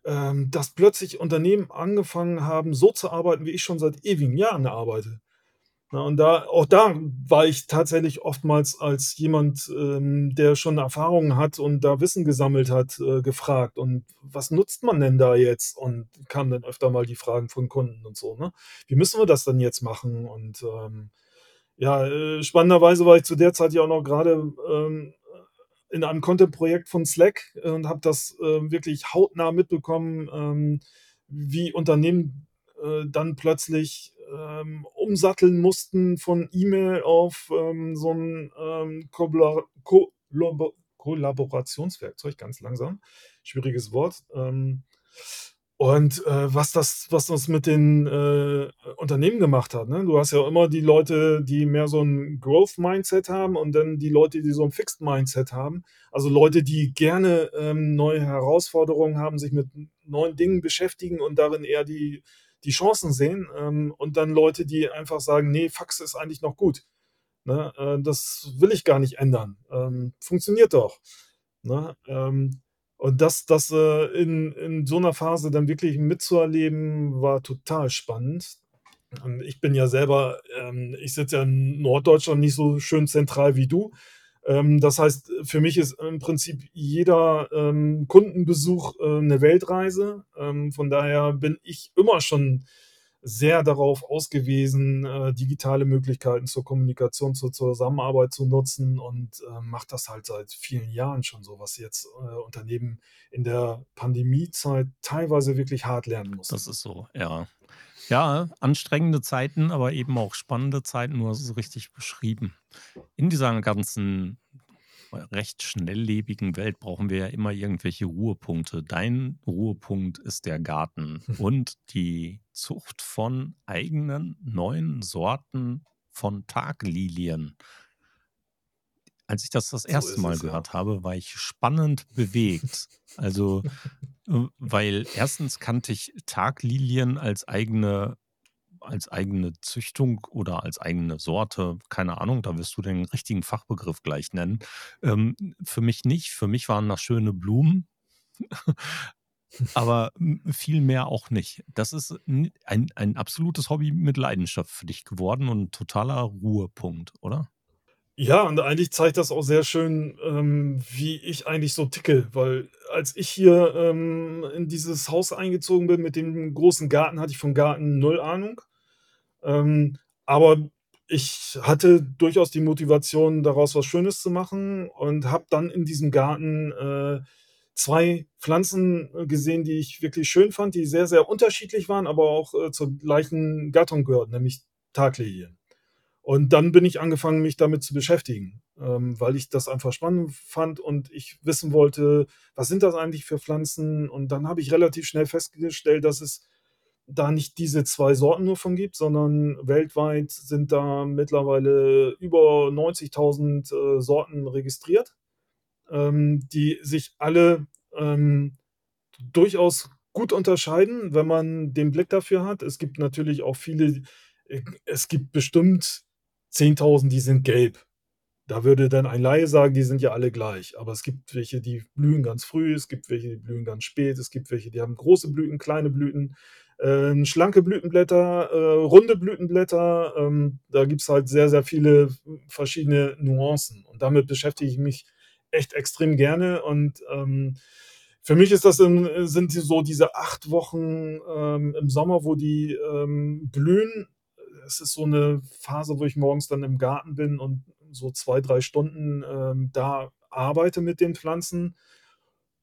[SPEAKER 3] ähm, dass plötzlich Unternehmen angefangen haben, so zu arbeiten, wie ich schon seit ewigen Jahren arbeite. Ne, und da auch da war ich tatsächlich oftmals als jemand, ähm, der schon Erfahrungen hat und da Wissen gesammelt hat, äh, gefragt: „Und was nutzt man denn da jetzt?“ Und kamen dann öfter mal die Fragen von Kunden und so, ne? „Wie müssen wir das denn jetzt machen?“ Und, ähm, ja, äh, spannenderweise war ich zu der Zeit ja auch noch grade, ähm, äh, in einem Content-Projekt von Slack und habe das, ähm, wirklich hautnah mitbekommen, ähm, wie Unternehmen, äh, dann plötzlich, ähm, umsatteln mussten von E-Mail auf, ähm, so 'n, ähm, Kobla Kolabo Kollaborationswerkzeug, ganz langsam, schwieriges Wort. Und, äh, was das was das mit den, äh, Unternehmen gemacht hat, ne? Du hast ja immer die Leute, die mehr so 'n Growth-Mindset haben und dann die Leute, die so 'n Fixed-Mindset haben. Also, Leute, die gerne, ähm, neue Herausforderungen haben, sich mit neuen Dingen beschäftigen und darin eher die die Chancen sehen, ähm, und dann Leute, die einfach sagen: „Ne, Fax ist eigentlich noch gut, ne? Äh, das will ich gar nicht ändern. Ähm, funktioniert doch“, ne? Ähm, und das das, äh, in in so 'ner Phase dann wirklich mitzuerleben, war total spannend. Ich bin ja selber ähm, ich sitze ja in Norddeutschland, nicht so schön zentral wie du. Ähm, das heißt, für mich ist im Prinzip jeder, ähm, Kundenbesuch, äh, 'ne Weltreise. Ähm, von daher bin ich immer schon sehr darauf aus gewesen, äh, digitale Möglichkeiten zur Kommunikation, zur Zusammenarbeit zu nutzen und, äh, mache das halt seit vielen Jahren schon so, was jetzt, äh, Unternehmen in der Pandemiezeit teilweise wirklich hart lernen
[SPEAKER 1] Das
[SPEAKER 3] mussten.
[SPEAKER 1] ist so, ja. Ja, anstrengende Zeiten, aber eben auch spannende Zeiten. Hast es richtig beschrieben. In dieser ganzen recht schnelllebigen Welt brauchen wir ja immer irgendwelche Ruhepunkte. Dein Ruhepunkt ist der Garten *laughs* und die Zucht von eigenen neuen Sorten von Taglilien. Als ich das das
[SPEAKER 3] So
[SPEAKER 1] 1.
[SPEAKER 3] ist
[SPEAKER 1] Mal
[SPEAKER 3] es, ja.
[SPEAKER 1] gehört habe, war ich spannend bewegt. Also, äh, weil 1. kannte ich Taglilien als eigene als eigene Züchtung oder als eigene Sorte, keine Ahnung, da wirst du den richtigen Fachbegriff gleich nennen. Ähm, für mich nicht. Für mich waren das schöne Blumen, aber, viel mehr auch nicht. Das ist ein ein absolutes Hobby mit Leidenschaft für dich geworden und totaler Ruhepunkt, oder?
[SPEAKER 3] Ja, und eigentlich zeigt das auch sehr schön, ähm, wie ich eigentlich so ticke, weil als ich hier, ähm, in dieses Haus eingezogen bin mit dem großen Garten, hatte ich vom Garten 0 Ahnung. Ähm, aber ich hatte durchaus die Motivation, daraus was Schönes zu machen und habe dann in diesem Garten, äh, 2 Pflanzen, äh, gesehen, die ich wirklich schön fand, die sehr, sehr unterschiedlich waren, aber auch, äh, zur gleichen Gattung gehörten, nämlich Taglilien. Und dann bin ich angefangen, mich damit zu beschäftigen, ähm, weil ich das einfach spannend fand und ich wissen wollte: „Was sind das eigentlich für Pflanzen?“ Und dann habe ich relativ schnell festgestellt, dass es da nicht diese 2 Sorten nur von gibt, sondern weltweit sind da mittlerweile über 90.000, äh, Sorten registriert, ähm, die sich alle, ähm, durchaus gut unterscheiden, wenn man den Blick dafür hat. Es gibt natürlich auch viele äh, es gibt bestimmt 10.000, die sind gelb. Da würde dann ein Laie sagen, die sind ja alle gleich. Aber es gibt welche, die blühen ganz früh, es gibt welche, die blühen ganz spät, es gibt welche, die haben große Blüten, kleine Blüten, ähm, schlanke Blütenblätter, äh, runde Blütenblätter. Ähm, da gibt's halt sehr, sehr viele verschiedene Nuancen und damit beschäftige ich mich echt extrem gerne und, ähm, für mich ist das in sind so diese 8 Wochen, ähm, im Sommer, wo die, ähm, blühen. Es ist so 'ne Phase, wo ich morgens dann im Garten bin und so 2, 3 Stunden, ähm, da arbeite mit den Pflanzen.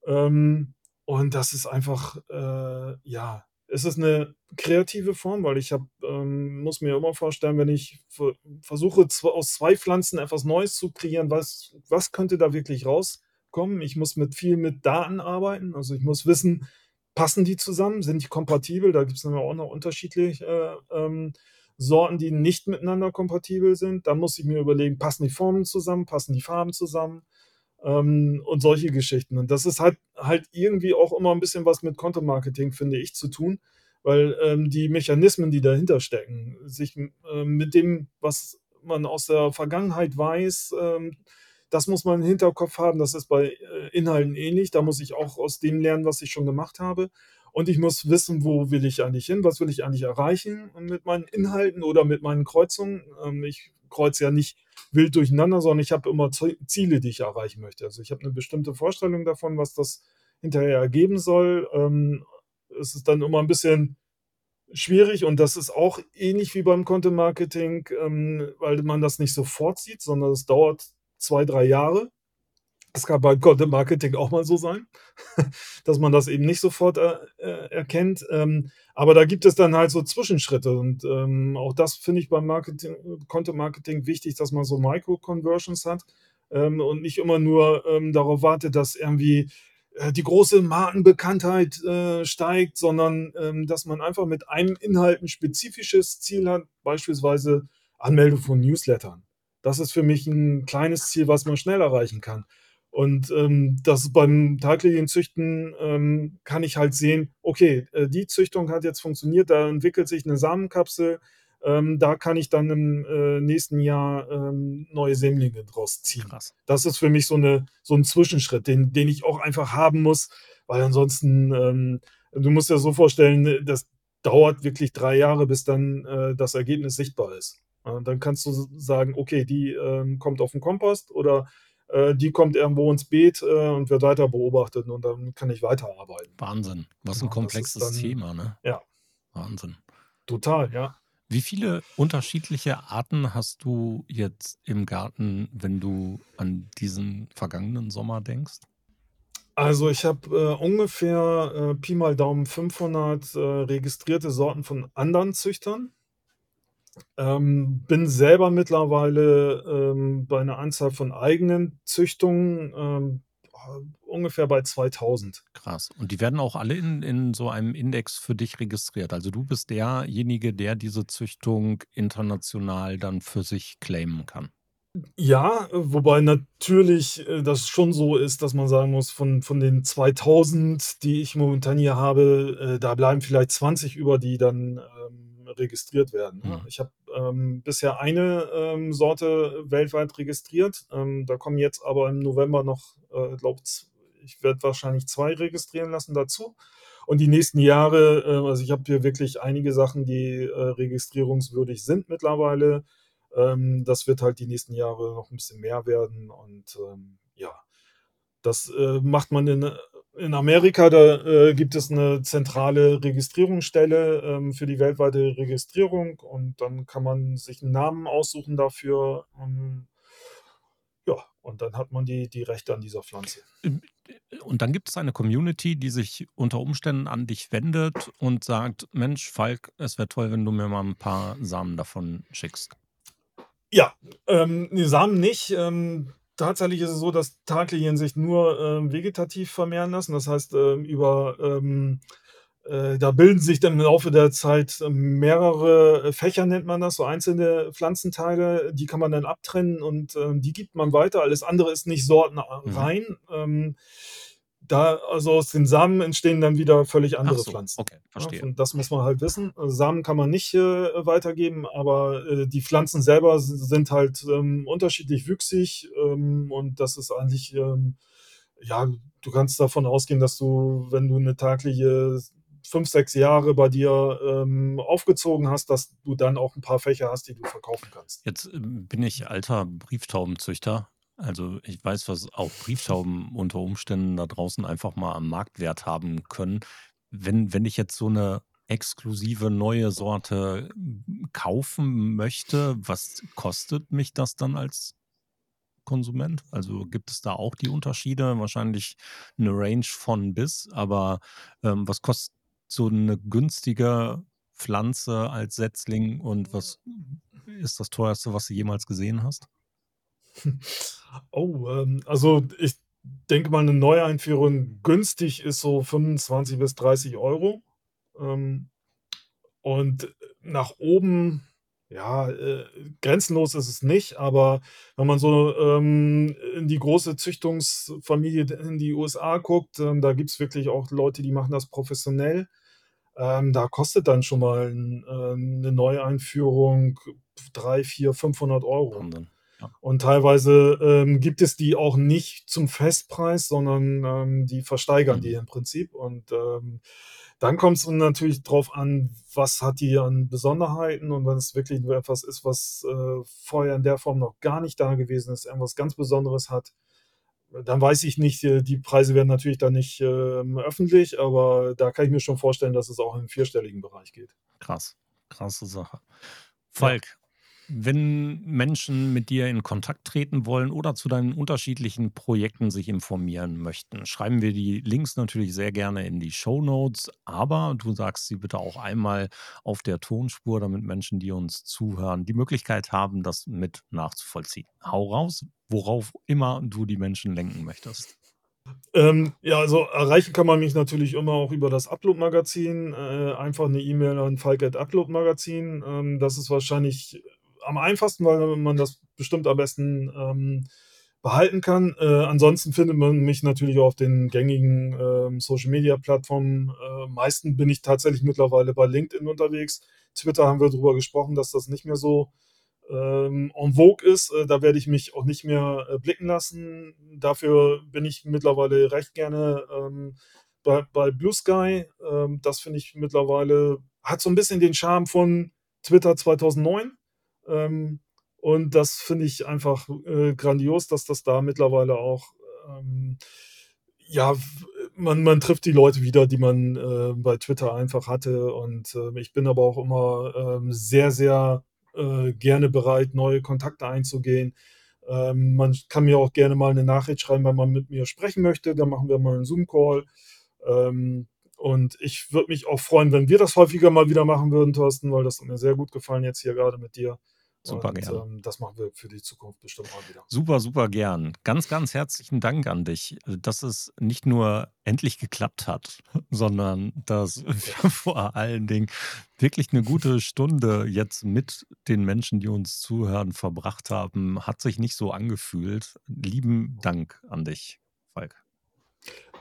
[SPEAKER 3] Ähm, und das ist einfach, äh, ja es ist 'ne kreative Form, weil ich habe ähm, muss mir immer vorstellen, wenn ich ver versuche, aus 2 Pflanzen etwas Neues zu kreieren, was was könnte da wirklich rauskommen? Ich muss mit viel mit Daten arbeiten. Also, ich muss wissen, passen die zusammen? Sind die kompatibel? Da gibt's dann auch noch unterschiedliche, äh, ähm, Sorten, die nicht miteinander kompatibel sind. Da muss ich mir überlegen, passen die Formen zusammen, passen die Farben zusammen, ähm, und solche Geschichten. Und das ist halt halt irgendwie auch immer 'n bisschen was mit Content-Marketing, finde ich, zu tun, weil, ähm, die Mechanismen, die dahinter stecken, sich, m ähm, mit dem, was man aus der Vergangenheit weiß, ähm, das muss man im Hinterkopf haben. Das ist bei äh, Inhalten ähnlich. Da muss ich auch aus dem lernen, was ich schon gemacht habe. Und ich muss wissen, wo will ich eigentlich hin, was will ich eigentlich erreichen mit meinen Inhalten oder mit meinen Kreuzungen. Ähm, ich kreuze ja nicht wild durcheinander, sondern ich habe immer Ziele, die ich erreichen möchte. Also ich habe eine bestimmte Vorstellung davon, was das hinterher ergeben soll. Ähm, es ist dann immer ein bisschen schwierig und das ist auch ähnlich wie beim Content Marketing, ähm, weil man das nicht sofort sieht, sondern es dauert zwei, drei Jahre. Das kann beim Content Marketing auch mal so sein, *laughs* dass man das eben nicht sofort äh, äh, erkennt. Ähm, aber da gibt es dann halt so Zwischenschritte und ähm, auch das finde ich beim Marketing, Content Marketing wichtig, dass man so Micro-Conversions hat ähm, und nicht immer nur ähm, darauf wartet, dass irgendwie äh, die große Markenbekanntheit äh, steigt, sondern ähm, dass man einfach mit einem Inhalt ein spezifisches Ziel hat, beispielsweise Anmeldung von Newslettern. Das ist für mich ein kleines Ziel, was man schnell erreichen kann. Und ähm, das beim Taglilienzüchten ähm, kann ich halt sehen, okay, äh, die Züchtung hat jetzt funktioniert, da entwickelt sich eine Samenkapsel, ähm, da kann ich dann im äh, nächsten Jahr ähm, neue Sämlinge draus ziehen. Krass. Das ist für mich so, eine, so ein Zwischenschritt, den, den ich auch einfach haben muss, weil ansonsten, ähm, du musst dir so vorstellen, das dauert wirklich drei Jahre, bis dann äh, das Ergebnis sichtbar ist. Ja, dann kannst du sagen, okay, die ähm, kommt auf den Kompost oder die kommt irgendwo ins Beet äh, und wird weiter beobachtet und dann kann ich weiterarbeiten.
[SPEAKER 1] Wahnsinn. Was ein ja, komplexes dann, Thema, ne?
[SPEAKER 3] Ja.
[SPEAKER 1] Wahnsinn.
[SPEAKER 3] Total, ja.
[SPEAKER 1] Wie viele unterschiedliche Arten hast du jetzt im Garten, wenn du an diesen vergangenen Sommer denkst?
[SPEAKER 3] Also ich habe äh, ungefähr äh, Pi mal Daumen 500 äh, registrierte Sorten von anderen Züchtern. Ähm, bin selber mittlerweile ähm, bei einer Anzahl von eigenen Züchtungen ähm, ungefähr bei 2000.
[SPEAKER 1] Krass. Und die werden auch alle in, in so einem Index für dich registriert. Also du bist derjenige, der diese Züchtung international dann für sich claimen kann.
[SPEAKER 3] Ja, wobei natürlich äh, das schon so ist, dass man sagen muss, von, von den 2000, die ich momentan hier habe, äh, da bleiben vielleicht 20 über, die dann ähm, registriert werden. Ne? Mhm. Ich habe ähm, bisher eine ähm, Sorte weltweit registriert. Ähm, da kommen jetzt aber im November noch, äh, glaube ich, werde wahrscheinlich zwei registrieren lassen dazu. Und die nächsten Jahre, äh, also ich habe hier wirklich einige Sachen, die äh, registrierungswürdig sind mittlerweile. Ähm, das wird halt die nächsten Jahre noch ein bisschen mehr werden. Und ähm, ja, das äh, macht man in in Amerika, da äh, gibt es eine zentrale Registrierungsstelle ähm, für die weltweite Registrierung und dann kann man sich einen Namen aussuchen dafür. Ähm, ja, und dann hat man die, die Rechte an dieser Pflanze. Ähm,
[SPEAKER 1] und dann gibt es eine Community, die sich unter Umständen an dich wendet und sagt: Mensch, Falk, es wäre toll, wenn du mir mal ein paar Samen davon schickst.
[SPEAKER 3] Ja, ähm, die Samen nicht. Ähm, tatsächlich ist es so, dass Taglilien sich nur ähm, vegetativ vermehren lassen. Das heißt, ähm, über ähm, äh, da bilden sich dann im Laufe der Zeit mehrere Fächer, nennt man das, so einzelne Pflanzenteile, die kann man dann abtrennen und ähm, die gibt man weiter. Alles andere ist nicht sortenrein. Mhm. Da, also aus den Samen entstehen dann wieder völlig andere so, Pflanzen.
[SPEAKER 1] Okay, verstehe.
[SPEAKER 3] Ja, und das muss man halt wissen. Also Samen kann man nicht äh, weitergeben, aber äh, die Pflanzen selber sind halt ähm, unterschiedlich wüchsig ähm, und das ist eigentlich, ähm, ja, du kannst davon ausgehen, dass du, wenn du eine tagliche fünf, sechs Jahre bei dir ähm, aufgezogen hast, dass du dann auch ein paar Fächer hast, die du verkaufen kannst.
[SPEAKER 1] Jetzt ähm, bin ich alter Brieftaubenzüchter also ich weiß, was auch Brieftauben unter Umständen da draußen einfach mal am Marktwert haben können. Wenn, wenn ich jetzt so eine exklusive neue Sorte kaufen möchte, was kostet mich das dann als Konsument? Also gibt es da auch die Unterschiede? Wahrscheinlich eine Range von bis, aber ähm, was kostet so eine günstige Pflanze als Setzling und was ist das teuerste, was du jemals gesehen hast? *laughs*
[SPEAKER 3] Oh, ähm, also ich denke mal, eine Neueinführung günstig ist so 25 bis 30 Euro. Ähm, und nach oben, ja, äh, grenzenlos ist es nicht, aber wenn man so ähm, in die große Züchtungsfamilie in die USA guckt, ähm, da gibt es wirklich auch Leute, die machen das professionell. Ähm, da kostet dann schon mal ein, ähm, eine Neueinführung 3, 4, 500 Euro.
[SPEAKER 1] Wahnsinn.
[SPEAKER 3] Und teilweise ähm, gibt es die auch nicht zum Festpreis, sondern ähm, die versteigern mhm. die im Prinzip. Und ähm, dann kommt es natürlich darauf an, was hat die an Besonderheiten und wenn es wirklich nur etwas ist, was äh, vorher in der Form noch gar nicht da gewesen ist, irgendwas ganz Besonderes hat, dann weiß ich nicht, äh, die Preise werden natürlich dann nicht äh, öffentlich, aber da kann ich mir schon vorstellen, dass es auch im vierstelligen Bereich geht.
[SPEAKER 1] Krass, krasse Sache. Falk, wenn Menschen mit dir in Kontakt treten wollen oder zu deinen unterschiedlichen Projekten sich informieren möchten, schreiben wir die Links natürlich sehr gerne in die Show Notes, aber du sagst sie bitte auch einmal auf der Tonspur, damit Menschen, die uns zuhören, die Möglichkeit haben, das mit nachzuvollziehen. Hau raus, worauf immer du die Menschen lenken möchtest.
[SPEAKER 3] Ähm, ja, also erreichen kann man mich natürlich immer auch über das Upload-Magazin. Äh, einfach eine E-Mail an falk.upload-magazin. Ähm, das ist wahrscheinlich am einfachsten, weil man das bestimmt am besten ähm, behalten kann. Äh, ansonsten findet man mich natürlich auf den gängigen äh, Social Media Plattformen. Äh, meisten bin ich tatsächlich mittlerweile bei LinkedIn unterwegs. Twitter haben wir darüber gesprochen, dass das nicht mehr so ähm, en vogue ist. Äh, da werde ich mich auch nicht mehr äh, blicken lassen. Dafür bin ich mittlerweile recht gerne ähm, bei, bei, Blue Sky. Ähm, das finde ich mittlerweile, hat so ein bisschen den Charme von Twitter 2009. Ähm, und das finde ich einfach äh, grandios, dass das da mittlerweile auch, ähm, ja, man, man trifft die Leute wieder, die man äh, bei Twitter einfach hatte. Und äh, ich bin aber auch immer ähm, sehr, sehr äh, gerne bereit, neue Kontakte einzugehen. Ähm, man kann mir auch gerne mal eine Nachricht schreiben, wenn man mit mir sprechen möchte. Dann machen wir mal einen Zoom-Call. Ähm, und ich würde mich auch freuen, wenn wir das häufiger mal wieder machen würden, Thorsten, weil das hat mir sehr gut gefallen jetzt hier gerade mit dir.
[SPEAKER 1] Super und, gerne.
[SPEAKER 3] Ähm, das machen wir für die Zukunft bestimmt mal wieder.
[SPEAKER 1] Super, super gern. Ganz, ganz herzlichen Dank an dich, dass es nicht nur endlich geklappt hat, *laughs* sondern dass wir *laughs* vor allen Dingen wirklich eine gute Stunde jetzt mit den Menschen, die uns zuhören, verbracht haben. Hat sich nicht so angefühlt. Lieben Dank an dich, Falk.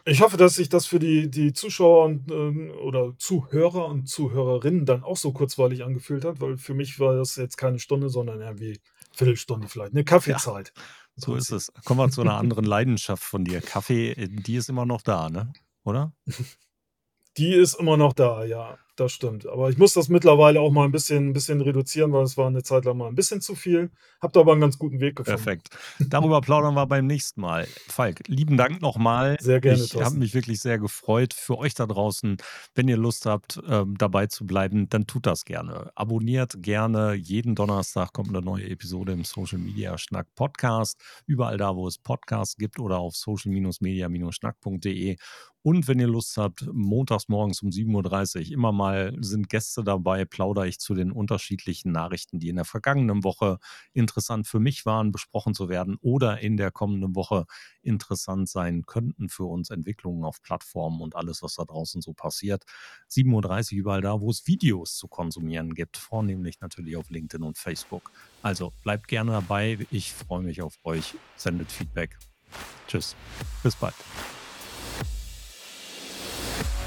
[SPEAKER 3] Ich hoffe, dass sich das für die, die Zuschauer und, ähm, oder Zuhörer und Zuhörerinnen dann auch so kurzweilig angefühlt hat, weil für mich war das jetzt keine Stunde, sondern irgendwie Viertelstunde vielleicht, eine Kaffeezeit. Ja,
[SPEAKER 1] so ist es. Kommen wir zu einer anderen Leidenschaft von dir. Kaffee, die ist immer noch da, ne? Oder? *laughs*
[SPEAKER 3] Die ist immer noch da, ja, das stimmt. Aber ich muss das mittlerweile auch mal ein bisschen, ein bisschen reduzieren, weil es war eine Zeit lang mal ein bisschen zu viel. Habt aber einen ganz guten Weg gefunden.
[SPEAKER 1] Perfekt. Darüber plaudern wir beim nächsten Mal. Falk, lieben Dank nochmal.
[SPEAKER 3] Sehr gerne.
[SPEAKER 1] Ich habe mich wirklich sehr gefreut. Für euch da draußen, wenn ihr Lust habt, ähm, dabei zu bleiben, dann tut das gerne. Abonniert gerne. Jeden Donnerstag kommt eine neue Episode im Social Media Schnack Podcast. Überall da, wo es Podcasts gibt oder auf social-media-schnack.de. Und wenn ihr Lust habt, montags morgens um 7.30 Uhr immer mal sind Gäste dabei, plaudere ich zu den unterschiedlichen Nachrichten, die in der vergangenen Woche interessant für mich waren, besprochen zu werden oder in der kommenden Woche interessant sein könnten für uns Entwicklungen auf Plattformen und alles, was da draußen so passiert. 7.30 Uhr überall da, wo es Videos zu konsumieren gibt, vornehmlich natürlich auf LinkedIn und Facebook. Also bleibt gerne dabei. Ich freue mich auf euch. Sendet Feedback. Tschüss. Bis bald.